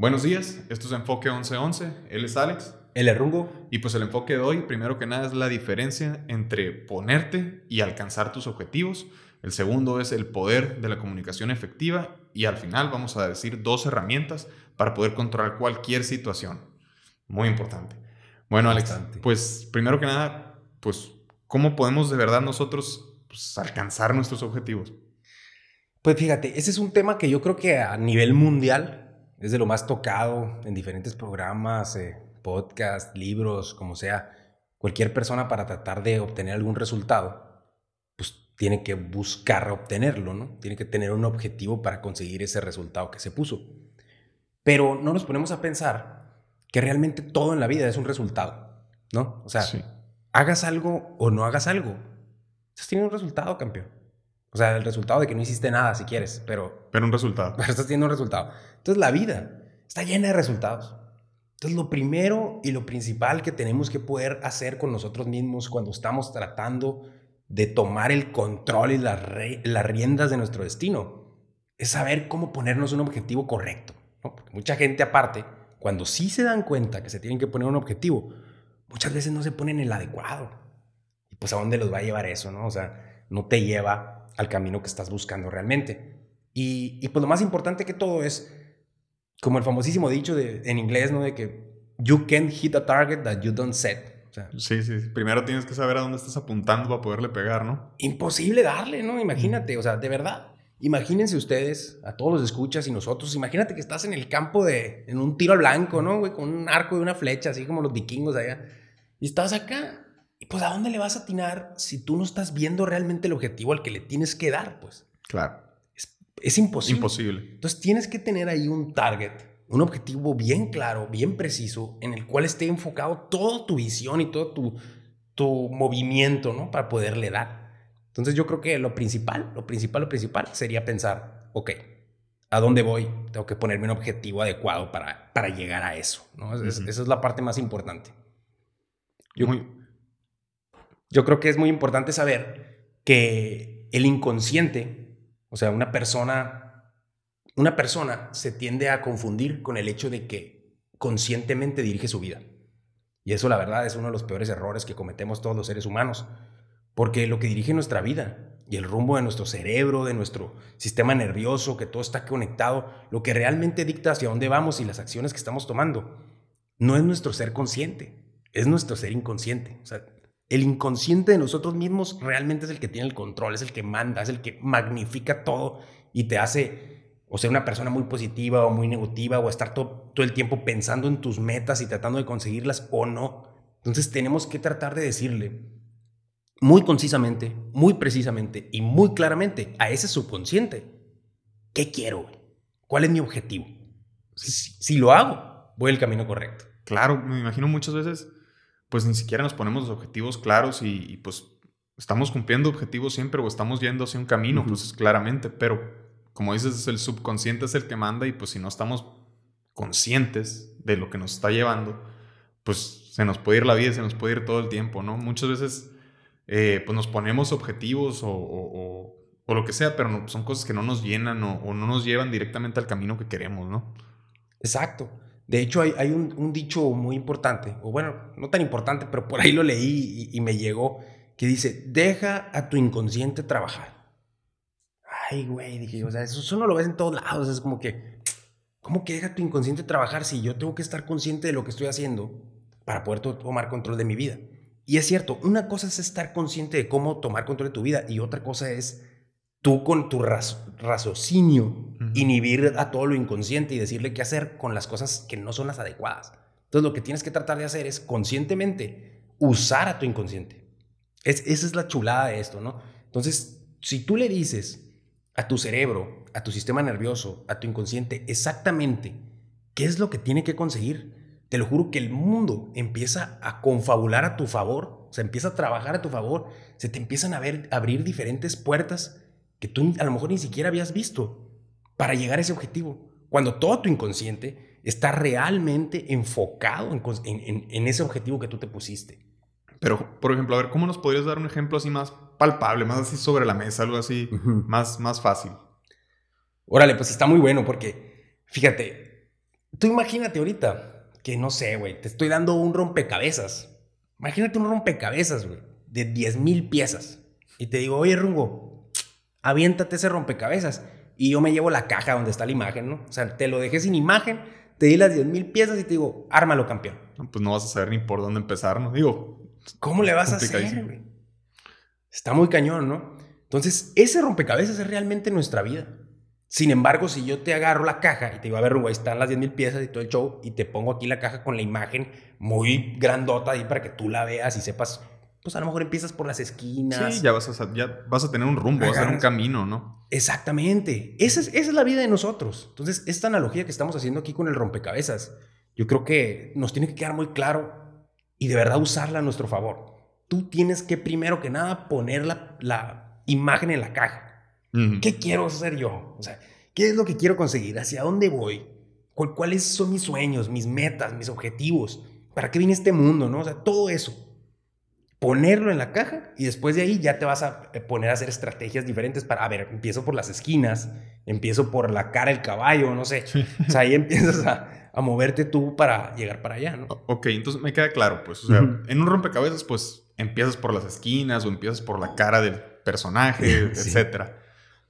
Buenos días, esto es Enfoque 1111, él es Alex. Él es Rungo. Y pues el enfoque de hoy, primero que nada, es la diferencia entre ponerte y alcanzar tus objetivos. El segundo es el poder de la comunicación efectiva. Y al final vamos a decir dos herramientas para poder controlar cualquier situación. Muy importante. Bueno, Alex, pues primero que nada, pues, ¿cómo podemos de verdad nosotros pues, alcanzar nuestros objetivos? Pues fíjate, ese es un tema que yo creo que a nivel mundial es de lo más tocado en diferentes programas, eh, podcasts, libros, como sea. Cualquier persona para tratar de obtener algún resultado, pues tiene que buscar obtenerlo, ¿no? Tiene que tener un objetivo para conseguir ese resultado que se puso. Pero no nos ponemos a pensar que realmente todo en la vida es un resultado, ¿no? O sea, hagas algo o no hagas algo, estás teniendo un resultado, campeón. O sea, el resultado de que no hiciste nada, si quieres, pero... Pero un resultado. Pero estás teniendo un resultado. Entonces la vida está llena de resultados. Entonces lo primero y lo principal que tenemos que poder hacer con nosotros mismos cuando estamos tratando de tomar el control y las, las riendas de nuestro destino es saber cómo ponernos un objetivo correcto. Porque mucha gente aparte, cuando sí se dan cuenta que se tienen que poner un objetivo, muchas veces no se ponen el adecuado. Y pues a dónde los va a llevar eso, ¿no? O sea, no te lleva al camino que estás buscando realmente. Y, y pues lo más importante que todo es, como el famosísimo dicho de, en inglés, ¿no? De que you can't hit a target that you don't set. sí, sí, primero tienes que saber a dónde estás apuntando para poderle pegar, ¿no? Imposible darle, ¿no? Imagínate, o sea, de verdad. Imagínense ustedes, a todos los escuchas y nosotros, imagínate que estás en el campo de, en un tiro al blanco, ¿no? Güey, con un arco y una flecha, así como los vikingos allá. Y estás acá y pues, ¿a dónde le vas a atinar si tú no estás viendo realmente el objetivo al que le tienes que dar? Pues. Claro. Es, imposible. Imposible. Entonces, tienes que tener ahí un target, un objetivo bien claro, bien preciso, en el cual esté enfocado toda tu visión y todo tu, tu movimiento, ¿no? Para poderle dar. Entonces, yo creo que lo principal, lo principal, lo principal sería pensar, ok, ¿a dónde voy? Tengo que ponerme un objetivo adecuado para, para llegar a eso, ¿no? Esa es la parte más importante. Yo, muy, yo creo que es muy importante saber que el inconsciente, o sea, una persona, una persona se tiende a confundir con el hecho de que conscientemente dirige su vida. Y eso la verdad es uno de los peores errores que cometemos todos los seres humanos, porque lo que dirige nuestra vida y el rumbo de nuestro cerebro, de nuestro sistema nervioso, que todo está conectado, lo que realmente dicta hacia dónde vamos y las acciones que estamos tomando, no es nuestro ser consciente, es nuestro ser inconsciente. O sea, el inconsciente de nosotros mismos realmente es el que tiene el control, es el que manda, es el que magnifica todo y te hace o ser una persona muy positiva o muy negativa o estar todo, todo el tiempo pensando en tus metas y tratando de conseguirlas o no. Entonces tenemos que tratar de decirle muy concisamente, muy precisamente y muy claramente a ese subconsciente, ¿qué quiero? ¿Cuál es mi objetivo? Si, si lo hago, voy el camino correcto. Claro, me imagino muchas veces pues ni siquiera nos ponemos los objetivos claros y, pues estamos cumpliendo objetivos siempre o estamos yendo hacia un camino, pues claramente, pero como dices, el subconsciente es el que manda y pues si no estamos conscientes de lo que nos está llevando, pues se nos puede ir la vida, se nos puede ir todo el tiempo, ¿no? Muchas veces eh, pues nos ponemos objetivos o, lo que sea, pero son cosas que no nos llenan o, o no nos llevan directamente al camino que queremos, ¿no? Exacto. De hecho, hay, un, dicho muy importante, o bueno, no tan importante, pero por ahí lo leí y, me llegó, que dice, deja a tu inconsciente trabajar. Ay, güey, dije, o sea, eso, no lo ves en todos lados, es como que, ¿cómo que deja tu inconsciente trabajar si yo tengo que estar consciente de lo que estoy haciendo para poder tomar control de mi vida? Y es cierto, una cosa es estar consciente de cómo tomar control de tu vida y otra cosa es tú con tu raciocinio inhibir a todo lo inconsciente y decirle qué hacer con las cosas que no son las adecuadas. Entonces lo que tienes que tratar de hacer es conscientemente usar a tu inconsciente. Es, esa es la chulada de esto, ¿no? Entonces, si tú le dices a tu cerebro, a tu sistema nervioso, a tu inconsciente exactamente qué es lo que tiene que conseguir, te lo juro que el mundo empieza a confabular a tu favor, o sea, empieza a trabajar a tu favor, se te empiezan a, ver, a abrir diferentes puertas que tú a lo mejor ni siquiera habías visto para llegar a ese objetivo. Cuando todo tu inconsciente está realmente enfocado en, ese objetivo que tú te pusiste. Pero, por ejemplo, a ver, ¿cómo nos podrías dar un ejemplo así más palpable, más así sobre la mesa, algo así más, más fácil? Órale, pues está muy bueno porque, fíjate, Tú imagínate ahorita que no sé, güey, te estoy dando un rompecabezas. Imagínate un rompecabezas, güey, de 10 mil piezas. Y te digo, oye, Rungo, aviéntate ese rompecabezas. Y yo me llevo la caja donde está la imagen, ¿no? O sea, te lo dejé sin imagen, te di las 10 mil piezas y te digo, ármalo, campeón. pues no vas a saber ni por dónde empezar, ¿no? Digo, ¿cómo le vas a hacer, güey? Está muy cañón, ¿no? Entonces, ese rompecabezas es realmente nuestra vida. Sin embargo, si yo te agarro la caja y te digo, a ver, ahí están las 10 mil piezas y todo el show, y te pongo aquí la caja con la imagen muy grandota ahí para que tú la veas y sepas, pues a lo mejor empiezas por las esquinas. Sí, ya vas a, ya vas a tener un rumbo, vas a tener un camino, ¿no? Exactamente. Esa es, esa es la vida de nosotros. Entonces, esta analogía que estamos haciendo aquí con el rompecabezas, yo creo que nos tiene que quedar muy claro y de verdad usarla a nuestro favor. Tú tienes que primero que nada poner la, la imagen en la caja ¿Qué quiero hacer yo? O sea, ¿qué es lo que quiero conseguir? ¿Hacia dónde voy? ¿Cuáles son mis sueños, mis metas, mis objetivos? ¿Para qué viene este mundo? ¿no? O sea, todo eso. Ponerlo en la caja y después de ahí ya te vas a eh, poner a hacer estrategias diferentes para, a ver, empiezo por las esquinas, empiezo por la cara del caballo, no sé. O sea, ahí empiezas a, a, moverte tú para llegar para allá, ¿no? Ok, entonces me queda claro, pues, o sea, en un rompecabezas, pues, empiezas por las esquinas o empiezas por la cara del personaje, etcétera.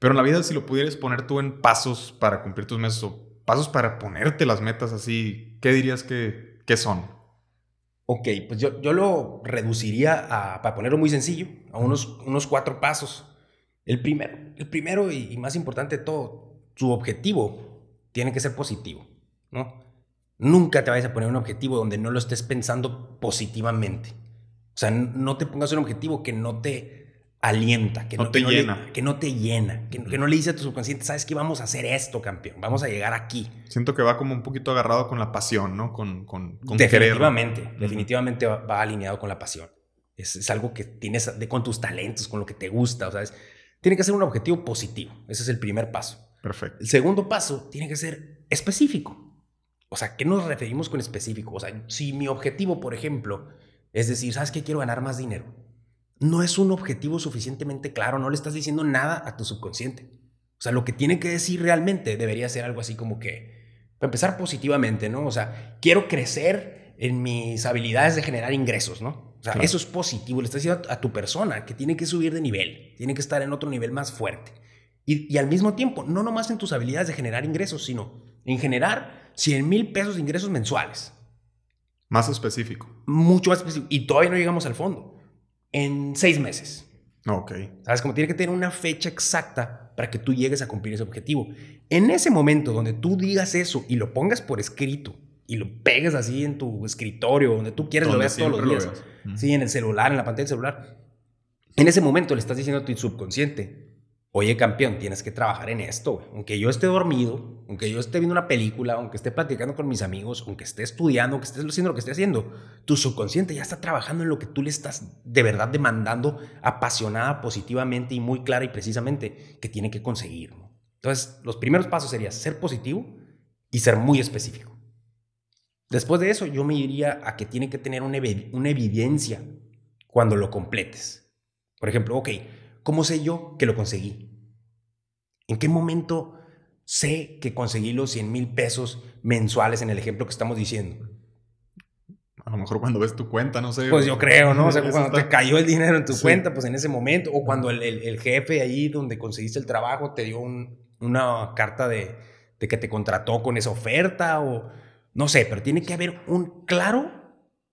Pero en la vida, si lo pudieras poner tú en pasos para cumplir tus metas o pasos para ponerte las metas así, ¿qué dirías que, son? Ok, pues yo, yo lo reduciría a, para ponerlo muy sencillo, a unos, unos cuatro pasos. El primero, el primero y, más importante de todo, su objetivo tiene que ser positivo, ¿no? Nunca te vayas a poner un objetivo donde no lo estés pensando positivamente. O sea, no te pongas un objetivo que no te alienta, que no, te llena. que no te llena, que, no le dice a tu subconsciente, sabes que vamos a hacer esto, campeón, vamos a llegar aquí. Siento que va como un poquito agarrado con la pasión, ¿no? Con, con, definitivamente, definitivamente va, alineado con la pasión. Es, algo que tienes de, con tus talentos, con lo que te gusta, o sea, tiene que ser un objetivo positivo. Ese es el primer paso. Perfecto. El segundo paso tiene que ser específico. O sea, ¿qué nos referimos con específico? O sea, si mi objetivo, por ejemplo, es decir, ¿sabes qué? Quiero ganar más dinero no es un objetivo suficientemente claro, no le estás diciendo nada a tu subconsciente. O sea, lo que tiene que decir realmente debería ser algo así como que, para empezar positivamente, ¿no? O sea, quiero crecer en mis habilidades de generar ingresos, ¿no? O sea, eso es positivo, le estás diciendo a tu persona que tiene que subir de nivel, tiene que estar en otro nivel más fuerte. Y, y al mismo tiempo, no nomás en tus habilidades de generar ingresos, sino en generar 100 mil pesos de ingresos mensuales. Más específico. Mucho más específico. Y todavía no llegamos al fondo en seis meses. Ok. ¿Sabes? Como tiene que tener una fecha exacta para que tú llegues a cumplir ese objetivo. En ese momento donde tú digas eso y lo pongas por escrito y lo pegues así en tu escritorio, donde tú quieres, lo veas todos los días. Sí, en el celular, en la pantalla del celular. En ese momento le estás diciendo a tu subconsciente, oye campeón, tienes que trabajar en esto. Aunque yo esté dormido, aunque yo esté viendo una película, aunque esté platicando con mis amigos, aunque esté estudiando, aunque esté haciendo lo que esté haciendo, tu subconsciente ya está trabajando en lo que tú le estás de verdad demandando apasionada, positivamente y muy clara y precisamente que tiene que conseguir. Entonces, los primeros pasos serían ser positivo y ser muy específico. Después de eso, yo me iría a que tiene que tener una, una evidencia cuando lo completes. Por ejemplo, ok, ¿Cómo sé yo que lo conseguí? ¿En qué momento sé que conseguí los 100 mil pesos mensuales en el ejemplo que estamos diciendo? A lo mejor cuando ves tu cuenta, no sé. Pues yo creo, ¿no? O sea, cuando te cayó el dinero en tu cuenta, pues en ese momento, o cuando el, jefe ahí donde conseguiste el trabajo te dio una carta de, que te contrató con esa oferta, o no sé, pero tiene que haber un claro,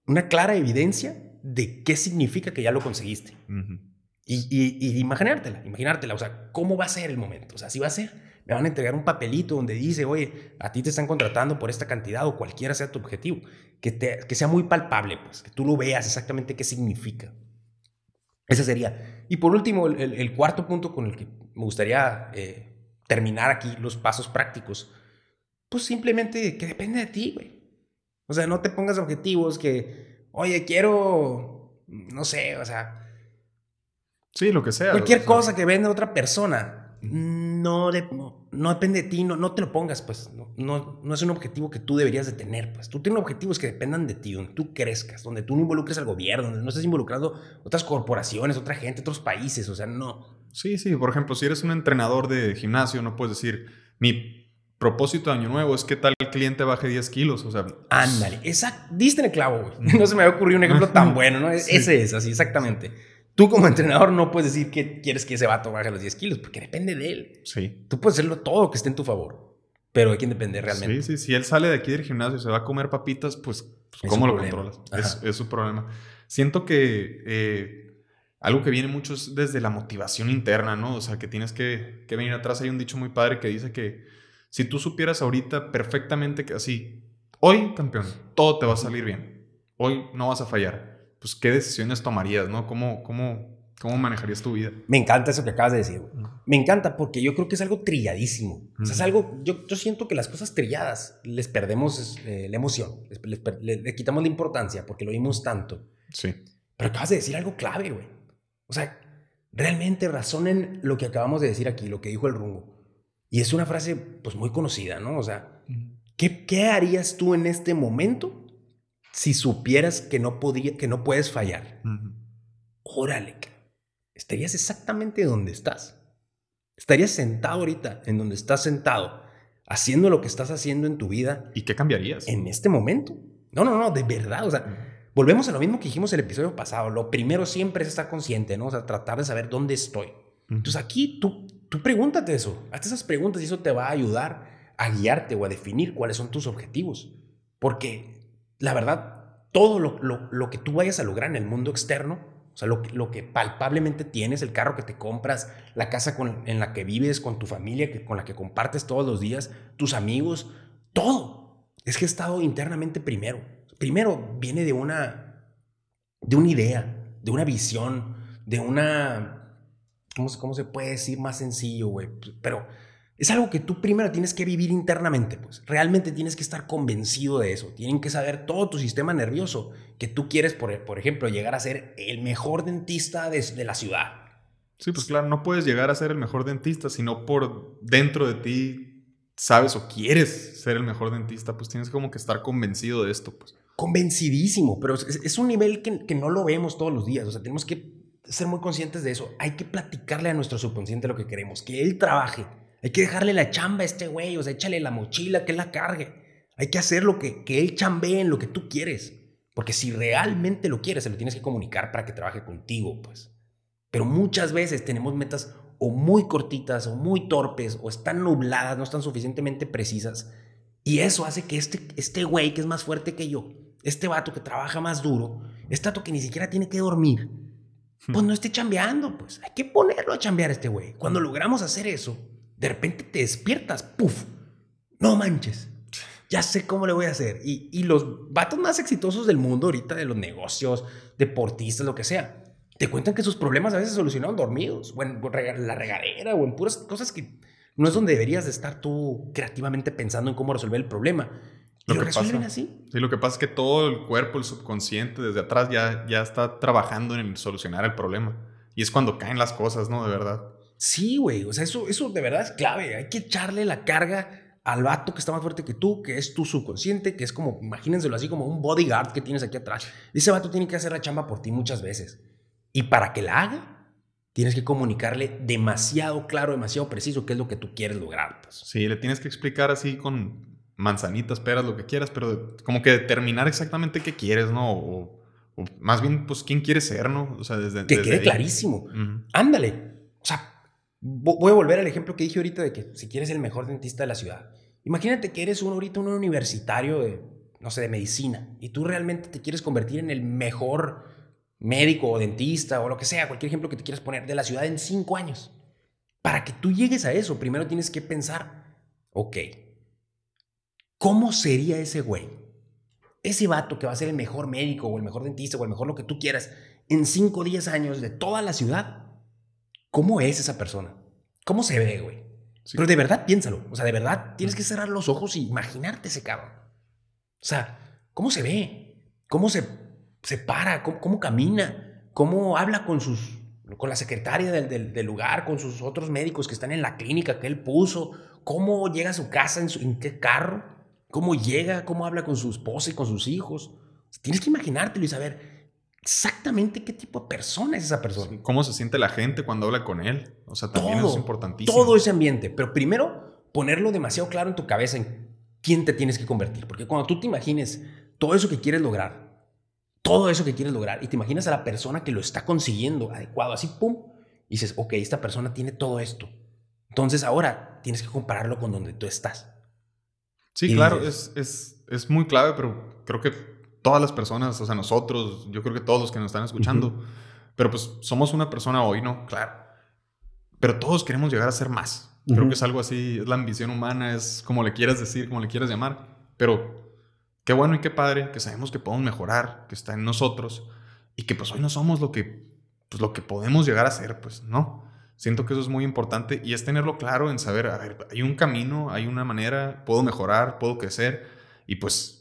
una clara evidencia de qué significa que ya lo conseguiste. Y, y, imaginártela, imaginártela, o sea, ¿cómo va a ser el momento? O sea, si va a ser, me van a entregar un papelito donde dice, oye, a ti te están contratando por esta cantidad o cualquiera sea tu objetivo, que, te, que sea muy palpable, pues, que tú lo veas exactamente qué significa. Ese sería. Y por último, el, cuarto punto con el que me gustaría eh, terminar aquí los pasos prácticos, pues simplemente que depende de ti, güey. O sea, no te pongas objetivos que, oye, quiero, no sé, o sea, Sí, lo que sea. Cualquier cosa que venda otra persona, no, no, depende de ti, no, no te lo pongas, pues. No, no, es un objetivo que tú deberías de tener, pues. Tú tienes objetivos que dependan de ti, donde tú crezcas, donde tú no involucres al gobierno, donde no estés involucrando otras corporaciones, otra gente, otros países, o sea, no. Sí, sí, por ejemplo, si eres un entrenador de gimnasio, no puedes decir, mi propósito de año nuevo es que tal cliente baje 10 kilos, o sea. Ándale, exacto, diste en el clavo, güey. No se me había ocurrido un ejemplo tan bueno, ¿no? Ese es, así, exactamente. Tú como entrenador no puedes decir que quieres que ese vato baje los 10 kilos, porque depende de él. Sí. Tú puedes hacerlo todo que esté en tu favor, pero hay quien depende realmente. Sí, sí, si él sale de aquí del gimnasio y se va a comer papitas, pues, pues ¿cómo lo controlas? Es, es, su problema. Siento que eh, algo que viene mucho es desde la motivación interna, ¿no? O sea, que tienes que, que venir atrás. Hay un dicho muy padre que dice que si tú supieras ahorita perfectamente que así, hoy, campeón, todo te va a salir bien. Hoy no vas a fallar. Pues, ¿qué decisiones tomarías, no? ¿Cómo, cómo, cómo manejarías tu vida? Me encanta eso que acabas de decir. Me encanta porque yo creo que es algo trilladísimo. O sea, es algo, yo, yo, siento que las cosas trilladas les perdemos eh, la emoción, les, les, les, quitamos la importancia porque lo oímos tanto. Sí. Pero acabas de decir algo clave, güey. O sea, realmente razonen lo que acabamos de decir aquí, lo que dijo el Rungo. Y es una frase pues muy conocida, ¿no? O sea, ¿qué, qué harías tú en este momento si supieras que no, podía, que no puedes fallar? Uh -huh. Órale, estarías exactamente donde estás. Estarías sentado ahorita en donde estás sentado, haciendo lo que estás haciendo en tu vida. ¿Y qué cambiarías? En este momento. No, no, no, de verdad. O sea, uh -huh. volvemos a lo mismo que dijimos el episodio pasado. Lo primero siempre es estar consciente, ¿no? O sea, tratar de saber dónde estoy. Uh -huh. Entonces aquí tú Tú pregúntate eso, hazte esas preguntas y eso te va a ayudar a guiarte o a definir cuáles son tus objetivos. Porque la verdad, todo lo, lo, lo que tú vayas a lograr en el mundo externo, o sea, lo, lo que palpablemente tienes, el carro que te compras, la casa con, en la que vives, con tu familia, que, con la que compartes todos los días, tus amigos, todo. Es que he estado internamente primero. Primero viene de una, de una idea, de una visión, de una ¿Cómo, ¿Cómo, se puede decir más sencillo, güey? Pero es algo que tú primero tienes que vivir internamente, pues. Realmente tienes que estar convencido de eso. Tienen que saber todo tu sistema nervioso que tú quieres, por, por ejemplo, llegar a ser el mejor dentista de, de, la ciudad. Sí, pues claro, no puedes llegar a ser el mejor dentista si no por dentro de ti sabes o quieres ser el mejor dentista, pues tienes como que estar convencido de esto, pues. Convencidísimo, pero es, es un nivel que, que no lo vemos todos los días. O sea, tenemos que ser muy conscientes de eso. Hay que platicarle a nuestro subconsciente lo que queremos, que él trabaje. Hay que dejarle la chamba a este güey, o sea, échale la mochila, que él la cargue. Hay que hacer lo que, que él chambee en lo que tú quieres. Porque si realmente lo quieres, se lo tienes que comunicar para que trabaje contigo, pues. Pero muchas veces tenemos metas o muy cortitas, o muy torpes, o están nubladas, no están suficientemente precisas. Y eso hace que este, este güey que es más fuerte que yo, este vato que trabaja más duro, este vato que ni siquiera tiene que dormir, pues no esté chambeando, pues hay que ponerlo a chambear a este güey. Cuando logramos hacer eso, de repente te despiertas, puf, no manches, ya sé cómo le voy a hacer. Y, y los vatos más exitosos del mundo ahorita, de los negocios, deportistas, lo que sea, te cuentan que sus problemas a veces se solucionaron dormidos, o en la regadera, o en puras cosas que no es donde deberías de estar tú creativamente pensando en cómo resolver el problema. Lo, lo que resuelven pasa, así. Sí, lo que pasa es que todo el cuerpo, el subconsciente, desde atrás ya, ya está trabajando en solucionar el problema. Y es cuando caen las cosas, ¿no? De verdad. Sí, güey. O sea, eso, eso de verdad es clave. Hay que echarle la carga al vato que está más fuerte que tú, que es tu subconsciente, que es como, imagínenselo así, como un bodyguard que tienes aquí atrás. Ese vato tiene que hacer la chamba por ti muchas veces. Y para que la haga, tienes que comunicarle demasiado claro, demasiado preciso qué es lo que tú quieres lograr. Pues. Sí, le tienes que explicar así con manzanitas, peras, lo que quieras, pero como que determinar exactamente qué quieres, ¿no? O, o más bien, pues, quién quieres ser, ¿no? O sea, desde... Que desde quede ahí. clarísimo. Uh -huh. Ándale. O sea, voy a volver al ejemplo que dije ahorita de que si quieres el mejor dentista de la ciudad. Imagínate que eres un, ahorita un universitario de, no sé, de medicina y tú realmente te quieres convertir en el mejor médico o dentista o lo que sea, cualquier ejemplo que te quieras poner de la ciudad en cinco años. Para que tú llegues a eso, primero tienes que pensar, ok, ¿Cómo sería ese güey? Ese vato que va a ser el mejor médico o el mejor dentista o el mejor lo que tú quieras en 5 o 10 años de toda la ciudad. ¿Cómo es esa persona? ¿Cómo se ve, güey? Sí. Pero de verdad piénsalo. O sea, de verdad tienes que cerrar los ojos y imaginarte ese cabrón. O sea, ¿cómo se ve? ¿Cómo se, se para? ¿Cómo, ¿Cómo, camina? ¿Cómo habla con sus con la secretaria del, del, del, lugar, con sus otros médicos que están en la clínica que él puso? ¿Cómo llega a su casa? ¿En, su, en qué carro? cómo llega, cómo habla con su esposa y con sus hijos. Tienes que imaginártelo y saber exactamente qué tipo de persona es esa persona. Cómo se siente la gente cuando habla con él. O sea, también todo, es importantísimo. Todo ese ambiente. Pero primero, ponerlo demasiado claro en tu cabeza en quién te tienes que convertir. Porque cuando tú te imagines todo eso que quieres lograr, todo eso que quieres lograr, y te imaginas a la persona que lo está consiguiendo adecuado, así, pum, y dices, ok, esta persona tiene todo esto. Entonces ahora tienes que compararlo con donde tú estás. Sí, claro, es, es, es, muy clave, pero creo que todas las personas, o sea, nosotros, yo creo que todos los que nos están escuchando, pero pues somos una persona hoy, ¿no? Claro. Pero todos queremos llegar a ser más. Creo que es algo así, es la ambición humana, es como le quieras decir, como le quieras llamar. Pero qué bueno y qué padre que sabemos que podemos mejorar, que está en nosotros y que pues hoy no somos lo que, pues, lo que podemos llegar a ser, pues, ¿no? Siento que eso es muy importante y es tenerlo claro en saber, a ver, hay un camino, hay una manera, puedo mejorar, puedo crecer y pues,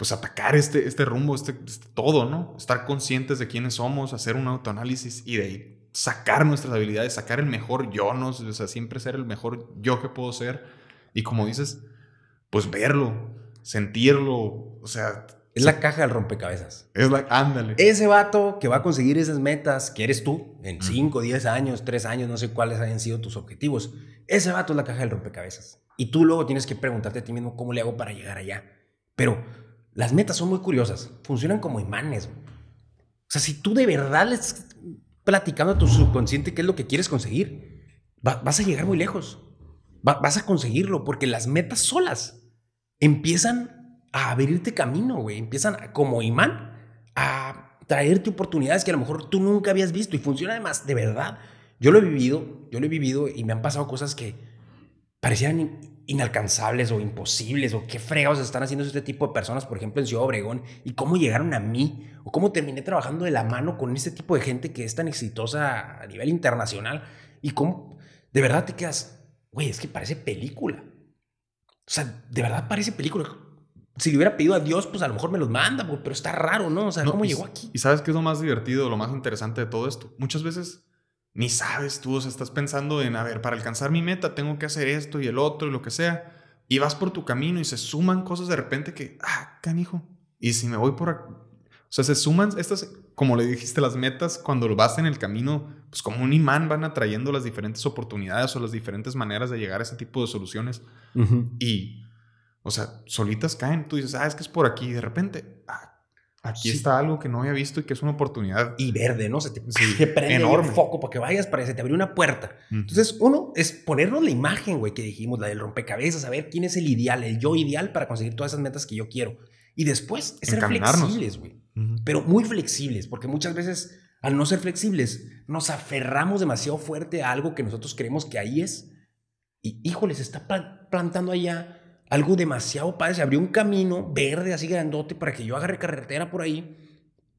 pues atacar este, este rumbo, este, este todo, ¿no? Estar conscientes de quiénes somos, hacer un autoanálisis y de ahí sacar nuestras habilidades, sacar el mejor yo, ¿no? O sea, siempre ser el mejor yo que puedo ser. Y como dices, pues verlo, sentirlo, o sea... Es la caja del rompecabezas. Es la, ándale. Ese vato que va a conseguir esas metas, que eres tú, en 5, 10 años, 3 años, no sé cuáles hayan sido tus objetivos. Ese vato es la caja del rompecabezas. Y tú luego tienes que preguntarte a ti mismo cómo le hago para llegar allá. Pero las metas son muy curiosas, funcionan como imanes. O sea, si tú de verdad les platicando a tu subconsciente qué es lo que quieres conseguir. vas a llegar muy lejos. vas a conseguirlo porque las metas solas empiezan a abrirte camino, güey. Empiezan como imán a traerte oportunidades que a lo mejor tú nunca habías visto y funciona además de verdad. Yo lo he vivido, yo lo he vivido y me han pasado cosas que parecían inalcanzables o imposibles o qué fregados están haciendo este tipo de personas, por ejemplo, en Ciudad Obregón, y cómo llegaron a mí, o cómo terminé trabajando de la mano con este tipo de gente que es tan exitosa a nivel internacional, y cómo de verdad te quedas, güey, es que parece película. O sea, de verdad parece película. Si le hubiera pedido a Dios, pues a lo mejor me los manda, pero está raro, ¿no? O sea, ¿cómo llegó aquí? Y sabes qué es lo más divertido, lo más interesante de todo esto. Muchas veces ni sabes tú, o sea, estás pensando en, a ver, para alcanzar mi meta tengo que hacer esto y el otro y lo que sea. Y vas por tu camino y se suman cosas de repente que, ah, canijo. Y si me voy por... O sea, se suman estas, como le dijiste, las metas cuando vas en el camino, pues como un imán van atrayendo las diferentes oportunidades o las diferentes maneras de llegar a ese tipo de soluciones. Y, o sea, solitas caen. Tú dices, ah, es que es por aquí. Y de repente, ah, Aquí está algo que no había visto y que es una oportunidad. Y verde, ¿no? Se te, prende enorme. foco para que vayas, para que se te abrió una puerta. Entonces, uno es ponernos la imagen, güey, que dijimos, la del rompecabezas, a ver quién es el ideal, el yo ideal para conseguir todas esas metas que yo quiero. Y después es ser flexibles, güey. Pero muy flexibles, porque muchas veces, al no ser flexibles, nos aferramos demasiado fuerte a algo que nosotros creemos que ahí es. Y, híjole, se está plantando allá algo demasiado padre. Se abrió un camino verde así grandote para que yo agarre carretera por ahí.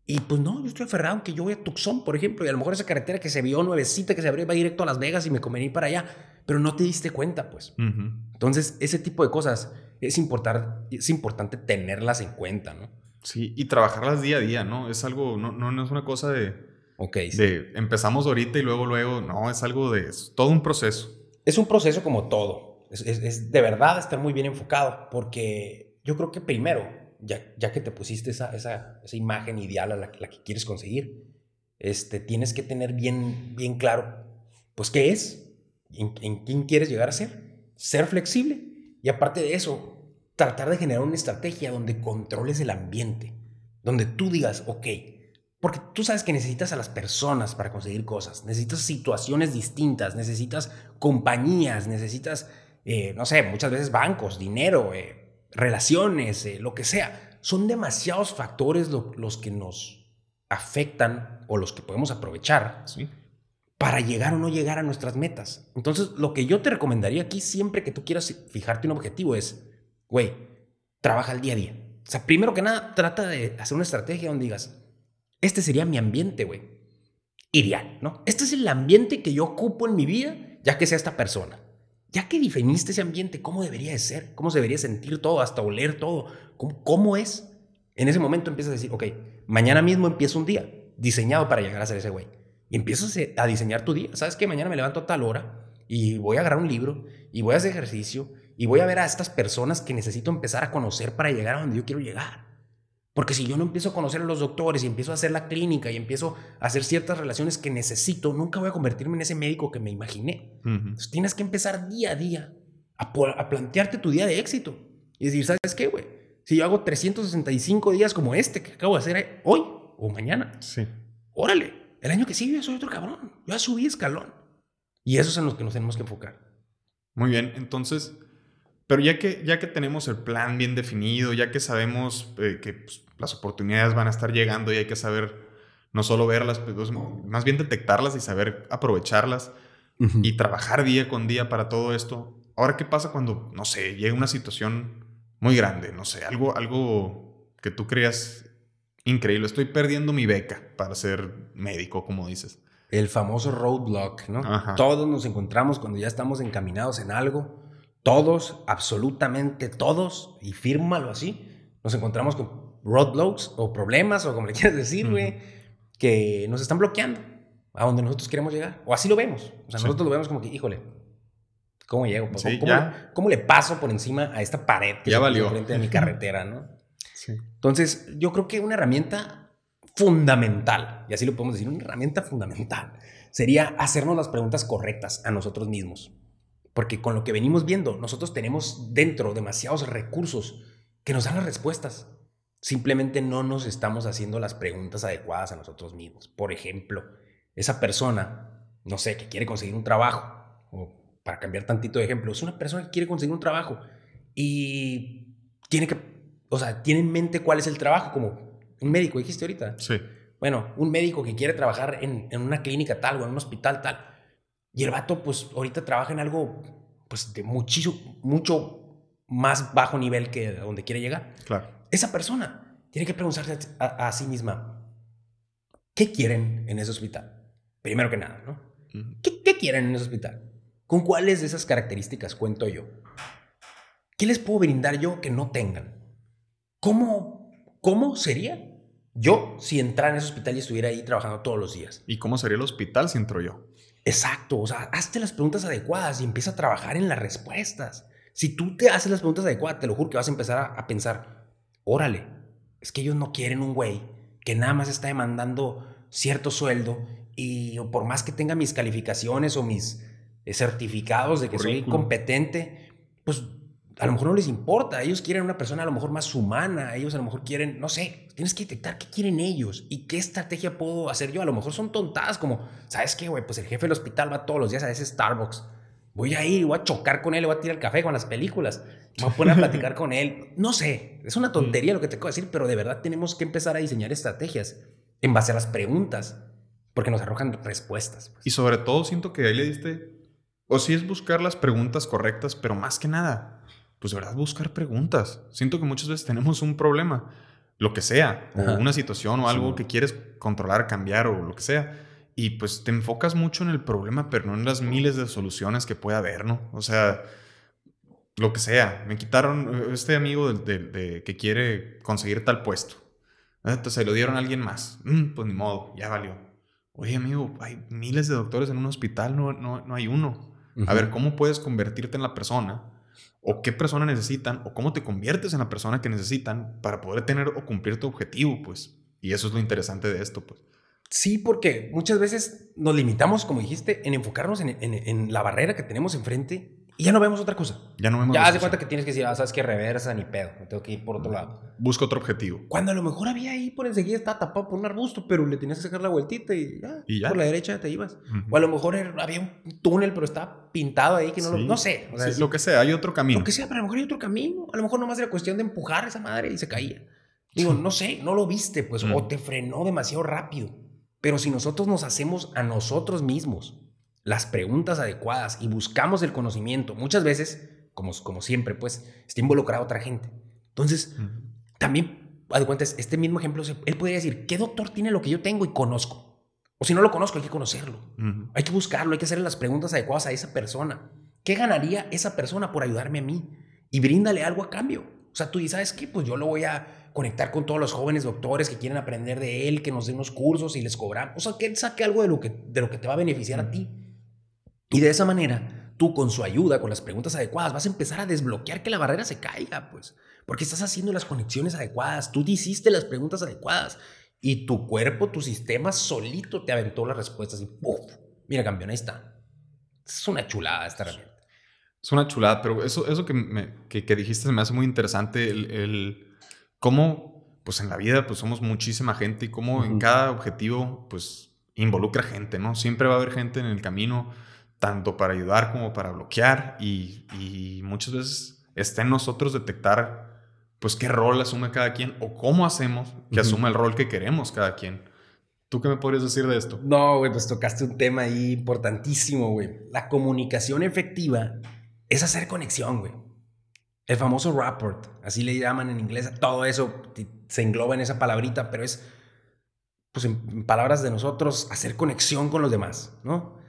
Y pues no, yo estoy aferrado que yo voy a Tucson, por ejemplo, y a lo mejor esa carretera que se vio nuevecita, que se abrió, va directo a Las Vegas y me convenía ir para allá, pero no te diste cuenta, pues. Entonces, ese tipo de cosas es, importar, es importante tenerlas en cuenta, ¿no? Sí, y trabajarlas día a día, ¿no? Es algo, no, no, es una cosa de, ok de empezamos ahorita y luego, luego, no, es algo de, es todo un proceso. Es un proceso como todo. Es, de verdad estar muy bien enfocado, porque yo creo que primero, ya, ya que te pusiste esa, esa, esa imagen ideal a la, la, que quieres conseguir, este, tienes que tener bien, bien claro, pues, qué es, en, en quién quieres llegar a ser, ser flexible y aparte de eso, tratar de generar una estrategia donde controles el ambiente, donde tú digas, ok, porque tú sabes que necesitas a las personas para conseguir cosas, necesitas situaciones distintas, necesitas compañías, necesitas eh, no sé, muchas veces bancos, dinero, eh, relaciones, eh, lo que sea. Son demasiados factores los que nos afectan o los que podemos aprovechar para llegar o no llegar a nuestras metas. Entonces, lo que yo te recomendaría aquí, siempre que tú quieras fijarte un objetivo, es, güey, trabaja el día a día. O sea, primero que nada, trata de hacer una estrategia donde digas, este sería mi ambiente, güey. Ideal, ¿no? Este es el ambiente que yo ocupo en mi vida, ya que sea esta persona. Ya que definiste ese ambiente, ¿cómo debería de ser? ¿Cómo se debería sentir todo, hasta oler todo? ¿Cómo, ¿Cómo, es? En ese momento empiezas a decir, ok, mañana mismo empiezo un día diseñado para llegar a ser ese güey. Y empiezas a diseñar tu día. ¿Sabes qué? Mañana me levanto a tal hora y voy a agarrar un libro y voy a hacer ejercicio y voy a ver a estas personas que necesito empezar a conocer para llegar a donde yo quiero llegar. Porque si yo no empiezo a conocer a los doctores y empiezo a hacer la clínica y empiezo a hacer ciertas relaciones que necesito, nunca voy a convertirme en ese médico que me imaginé. Entonces tienes que empezar día a día a, a plantearte tu día de éxito. Y decir, ¿sabes qué, güey? Si yo hago 365 días como este que acabo de hacer hoy o mañana, Sí. órale, el año que sigue yo soy otro cabrón. Yo ya subí escalón. Y eso es en lo que nos tenemos que enfocar. Muy bien, entonces, pero ya que, ya que tenemos el plan bien definido, ya que sabemos eh, que pues, las oportunidades van a estar llegando y hay que saber no solo verlas, pues, más bien detectarlas y saber aprovecharlas y trabajar día con día para todo esto. Ahora, ¿qué pasa cuando, no sé, llega una situación muy grande, no sé, algo, algo que tú creas increíble? Estoy perdiendo mi beca para ser médico, como dices. El famoso roadblock, ¿no? Ajá. Todos nos encontramos cuando ya estamos encaminados en algo. Todos, absolutamente todos, y fírmalo así, nos encontramos con roadblocks o problemas o como le quieras decir, güey, que nos están bloqueando a donde nosotros queremos llegar. O así lo vemos. O sea, Sí. nosotros lo vemos como que, híjole, ¿cómo llego? ¿Cómo, Sí, cómo- ya. cómo le paso por encima a esta pared que Ya valió. enfrente de mi carretera, ¿no? Sí. Entonces, yo creo que una herramienta fundamental, y así lo podemos decir, una herramienta fundamental, sería hacernos las preguntas correctas a nosotros mismos. Porque con lo que venimos viendo, nosotros tenemos dentro demasiados recursos que nos dan las respuestas. Simplemente no nos estamos haciendo las preguntas adecuadas a nosotros mismos. Por ejemplo, esa persona, no sé, que quiere conseguir un trabajo, o para cambiar tantito de ejemplo, es una persona que quiere conseguir un trabajo y tiene que, o sea, tiene en mente cuál es el trabajo, como un médico, dijiste ahorita. Sí. Bueno, un médico que quiere trabajar en, en una clínica tal o en un hospital tal. Y el vato, pues, ahorita trabaja en algo, pues, de muchísimo, mucho más bajo nivel que donde quiere llegar. Claro. Esa persona tiene que preguntarse a, sí misma, ¿qué quieren en ese hospital? Primero que nada, ¿no? ¿Qué, qué quieren en ese hospital? ¿Con cuáles de esas características cuento yo? ¿Qué les puedo brindar yo que no tengan? ¿Cómo, cómo sería yo si entrara en ese hospital y estuviera ahí trabajando todos los días? ¿Y cómo sería el hospital si entro yo? Exacto, o sea, hazte las preguntas adecuadas y empieza a trabajar en las respuestas. Si tú te haces las preguntas adecuadas, te lo juro que vas a empezar a, a pensar, órale, es que ellos no quieren un güey que nada más está demandando cierto sueldo y por más que tenga mis calificaciones o mis eh, certificados de que soy competente, pues a lo mejor no les importa. Ellos quieren una persona a lo mejor más humana. Ellos a lo mejor quieren, no sé, tienes que detectar qué quieren ellos y qué estrategia puedo hacer yo. A lo mejor son tontadas como, ¿sabes qué, güey? Pues el jefe del hospital va todos los días a ese Starbucks. Voy a ir, voy a chocar con él, voy a tirar el café con las películas. Me voy a poner a platicar con él. No sé, es una tontería lo que te acabo de decir, pero de verdad tenemos que empezar a diseñar estrategias en base a las preguntas, porque nos arrojan respuestas. pues. Y sobre todo siento que ahí le diste, o sí es buscar las preguntas correctas, pero más que nada, pues de verdad buscar preguntas. Siento que muchas veces tenemos un problema, lo que sea, Ajá. o una situación o algo Sí. que quieres controlar, cambiar o lo que sea. Y pues te enfocas mucho en el problema, pero no en las miles de soluciones que puede haber, ¿no? O sea, lo que sea. Me quitaron este amigo de, de- de que quiere conseguir tal puesto. Ah, Entonces se lo dieron a alguien más. Mm, pues ni modo, ya valió. Oye, amigo, hay miles de doctores en un hospital, no, no, no hay uno. A ver, ¿cómo puedes convertirte en la persona? ¿O qué persona necesitan? ¿O cómo te conviertes en la persona que necesitan para poder tener o cumplir tu objetivo? Pues, y eso es lo interesante de esto, pues. Sí, porque muchas veces nos limitamos, como dijiste, en enfocarnos en, en- en la barrera que tenemos enfrente y ya no vemos otra cosa. Ya no vemos Ya haz de cuenta que tienes que decir, ah, sabes que reversa ni pedo, me tengo que ir por otro lado. Busca otro objetivo. Cuando a lo mejor había ahí por enseguida, estaba tapado por un arbusto, pero le tenías que sacar la vueltita y ya, Y ya. por la derecha te ibas. Ujú. O a lo mejor era- había un túnel, pero estaba pintado ahí que no lo. Sí. No sé. O sea, Sí, es- lo que sea, hay otro camino. lo que sea, pero a lo mejor hay otro camino. A lo mejor nomás era cuestión de empujar a esa madre y se caía. Digo, no sé, no lo viste, pues, Mm. o te frenó demasiado rápido. Pero si nosotros nos hacemos a nosotros mismos las preguntas adecuadas y buscamos el conocimiento, muchas veces, como, como siempre, pues, está involucrada otra gente. Entonces, también, haz de cuenta, es- este mismo ejemplo, él podría decir, ¿qué doctor tiene lo que yo tengo y conozco? O si no lo conozco, hay que conocerlo. Hay que buscarlo, hay que hacerle las preguntas adecuadas a esa persona. ¿Qué ganaría esa persona por ayudarme a mí? Y bríndale algo a cambio. O sea, tú dices, ¿sabes qué? Pues yo lo voy a conectar con todos los jóvenes doctores que quieren aprender de él, que nos den unos cursos y les cobramos. O sea, que él saque algo de lo que, de lo que te va a beneficiar a ti. Y de esa manera, tú con su ayuda, con las preguntas adecuadas, vas a empezar a desbloquear que la barrera se caiga, pues. Porque estás haciendo las conexiones adecuadas, tú hiciste las preguntas adecuadas y tu cuerpo, tu sistema solito te aventó las respuestas y ¡puf! Mira, campeón, ahí está. Es una chulada esta herramienta. Es una chulada, pero eso, eso que, me, que, dijiste me hace muy interesante, el, el, cómo, pues en la vida, pues somos muchísima gente y cómo en cada objetivo, pues involucra gente, ¿no? Siempre va a haber gente en el camino, tanto para ayudar como para bloquear y, y muchas veces está en nosotros detectar pues qué rol asume cada quien o cómo hacemos que asuma el rol que queremos cada quien. ¿Tú qué me podrías decir de esto? No, güey, pues tocaste un tema ahí importantísimo, güey. La comunicación efectiva es hacer conexión, güey. El famoso rapport, así le llaman en inglés, todo eso se engloba en esa palabrita, pero es, pues en palabras de nosotros, hacer conexión con los demás, ¿no?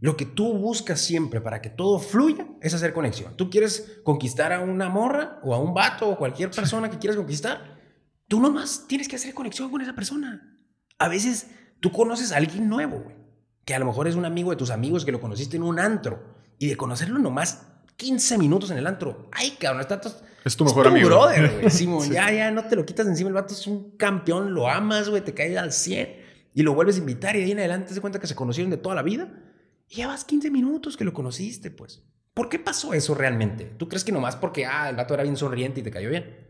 Lo que tú buscas siempre para que todo fluya es hacer conexión. Tú quieres conquistar a una morra o a un vato o cualquier persona que quieras conquistar. Tú nomás tienes que hacer conexión con esa persona. A veces tú conoces a alguien nuevo, güey, que a lo mejor es un amigo de tus amigos que lo conociste en un antro y de conocerlo nomás 15 minutos en el antro. Ay, cabrón, está es tu mejor es tu amigo. brother, güey. Simón, ya, ya, no te lo quitas encima. El vato es un campeón, lo amas, güey, te cae al 100 y lo vuelves a invitar y de ahí en adelante te das cuenta que se conocieron de toda la vida y llevas 15 minutos que lo conociste, pues. ¿Por qué pasó eso realmente? ¿Tú crees que nomás porque, ah, el vato era bien sonriente y te cayó bien?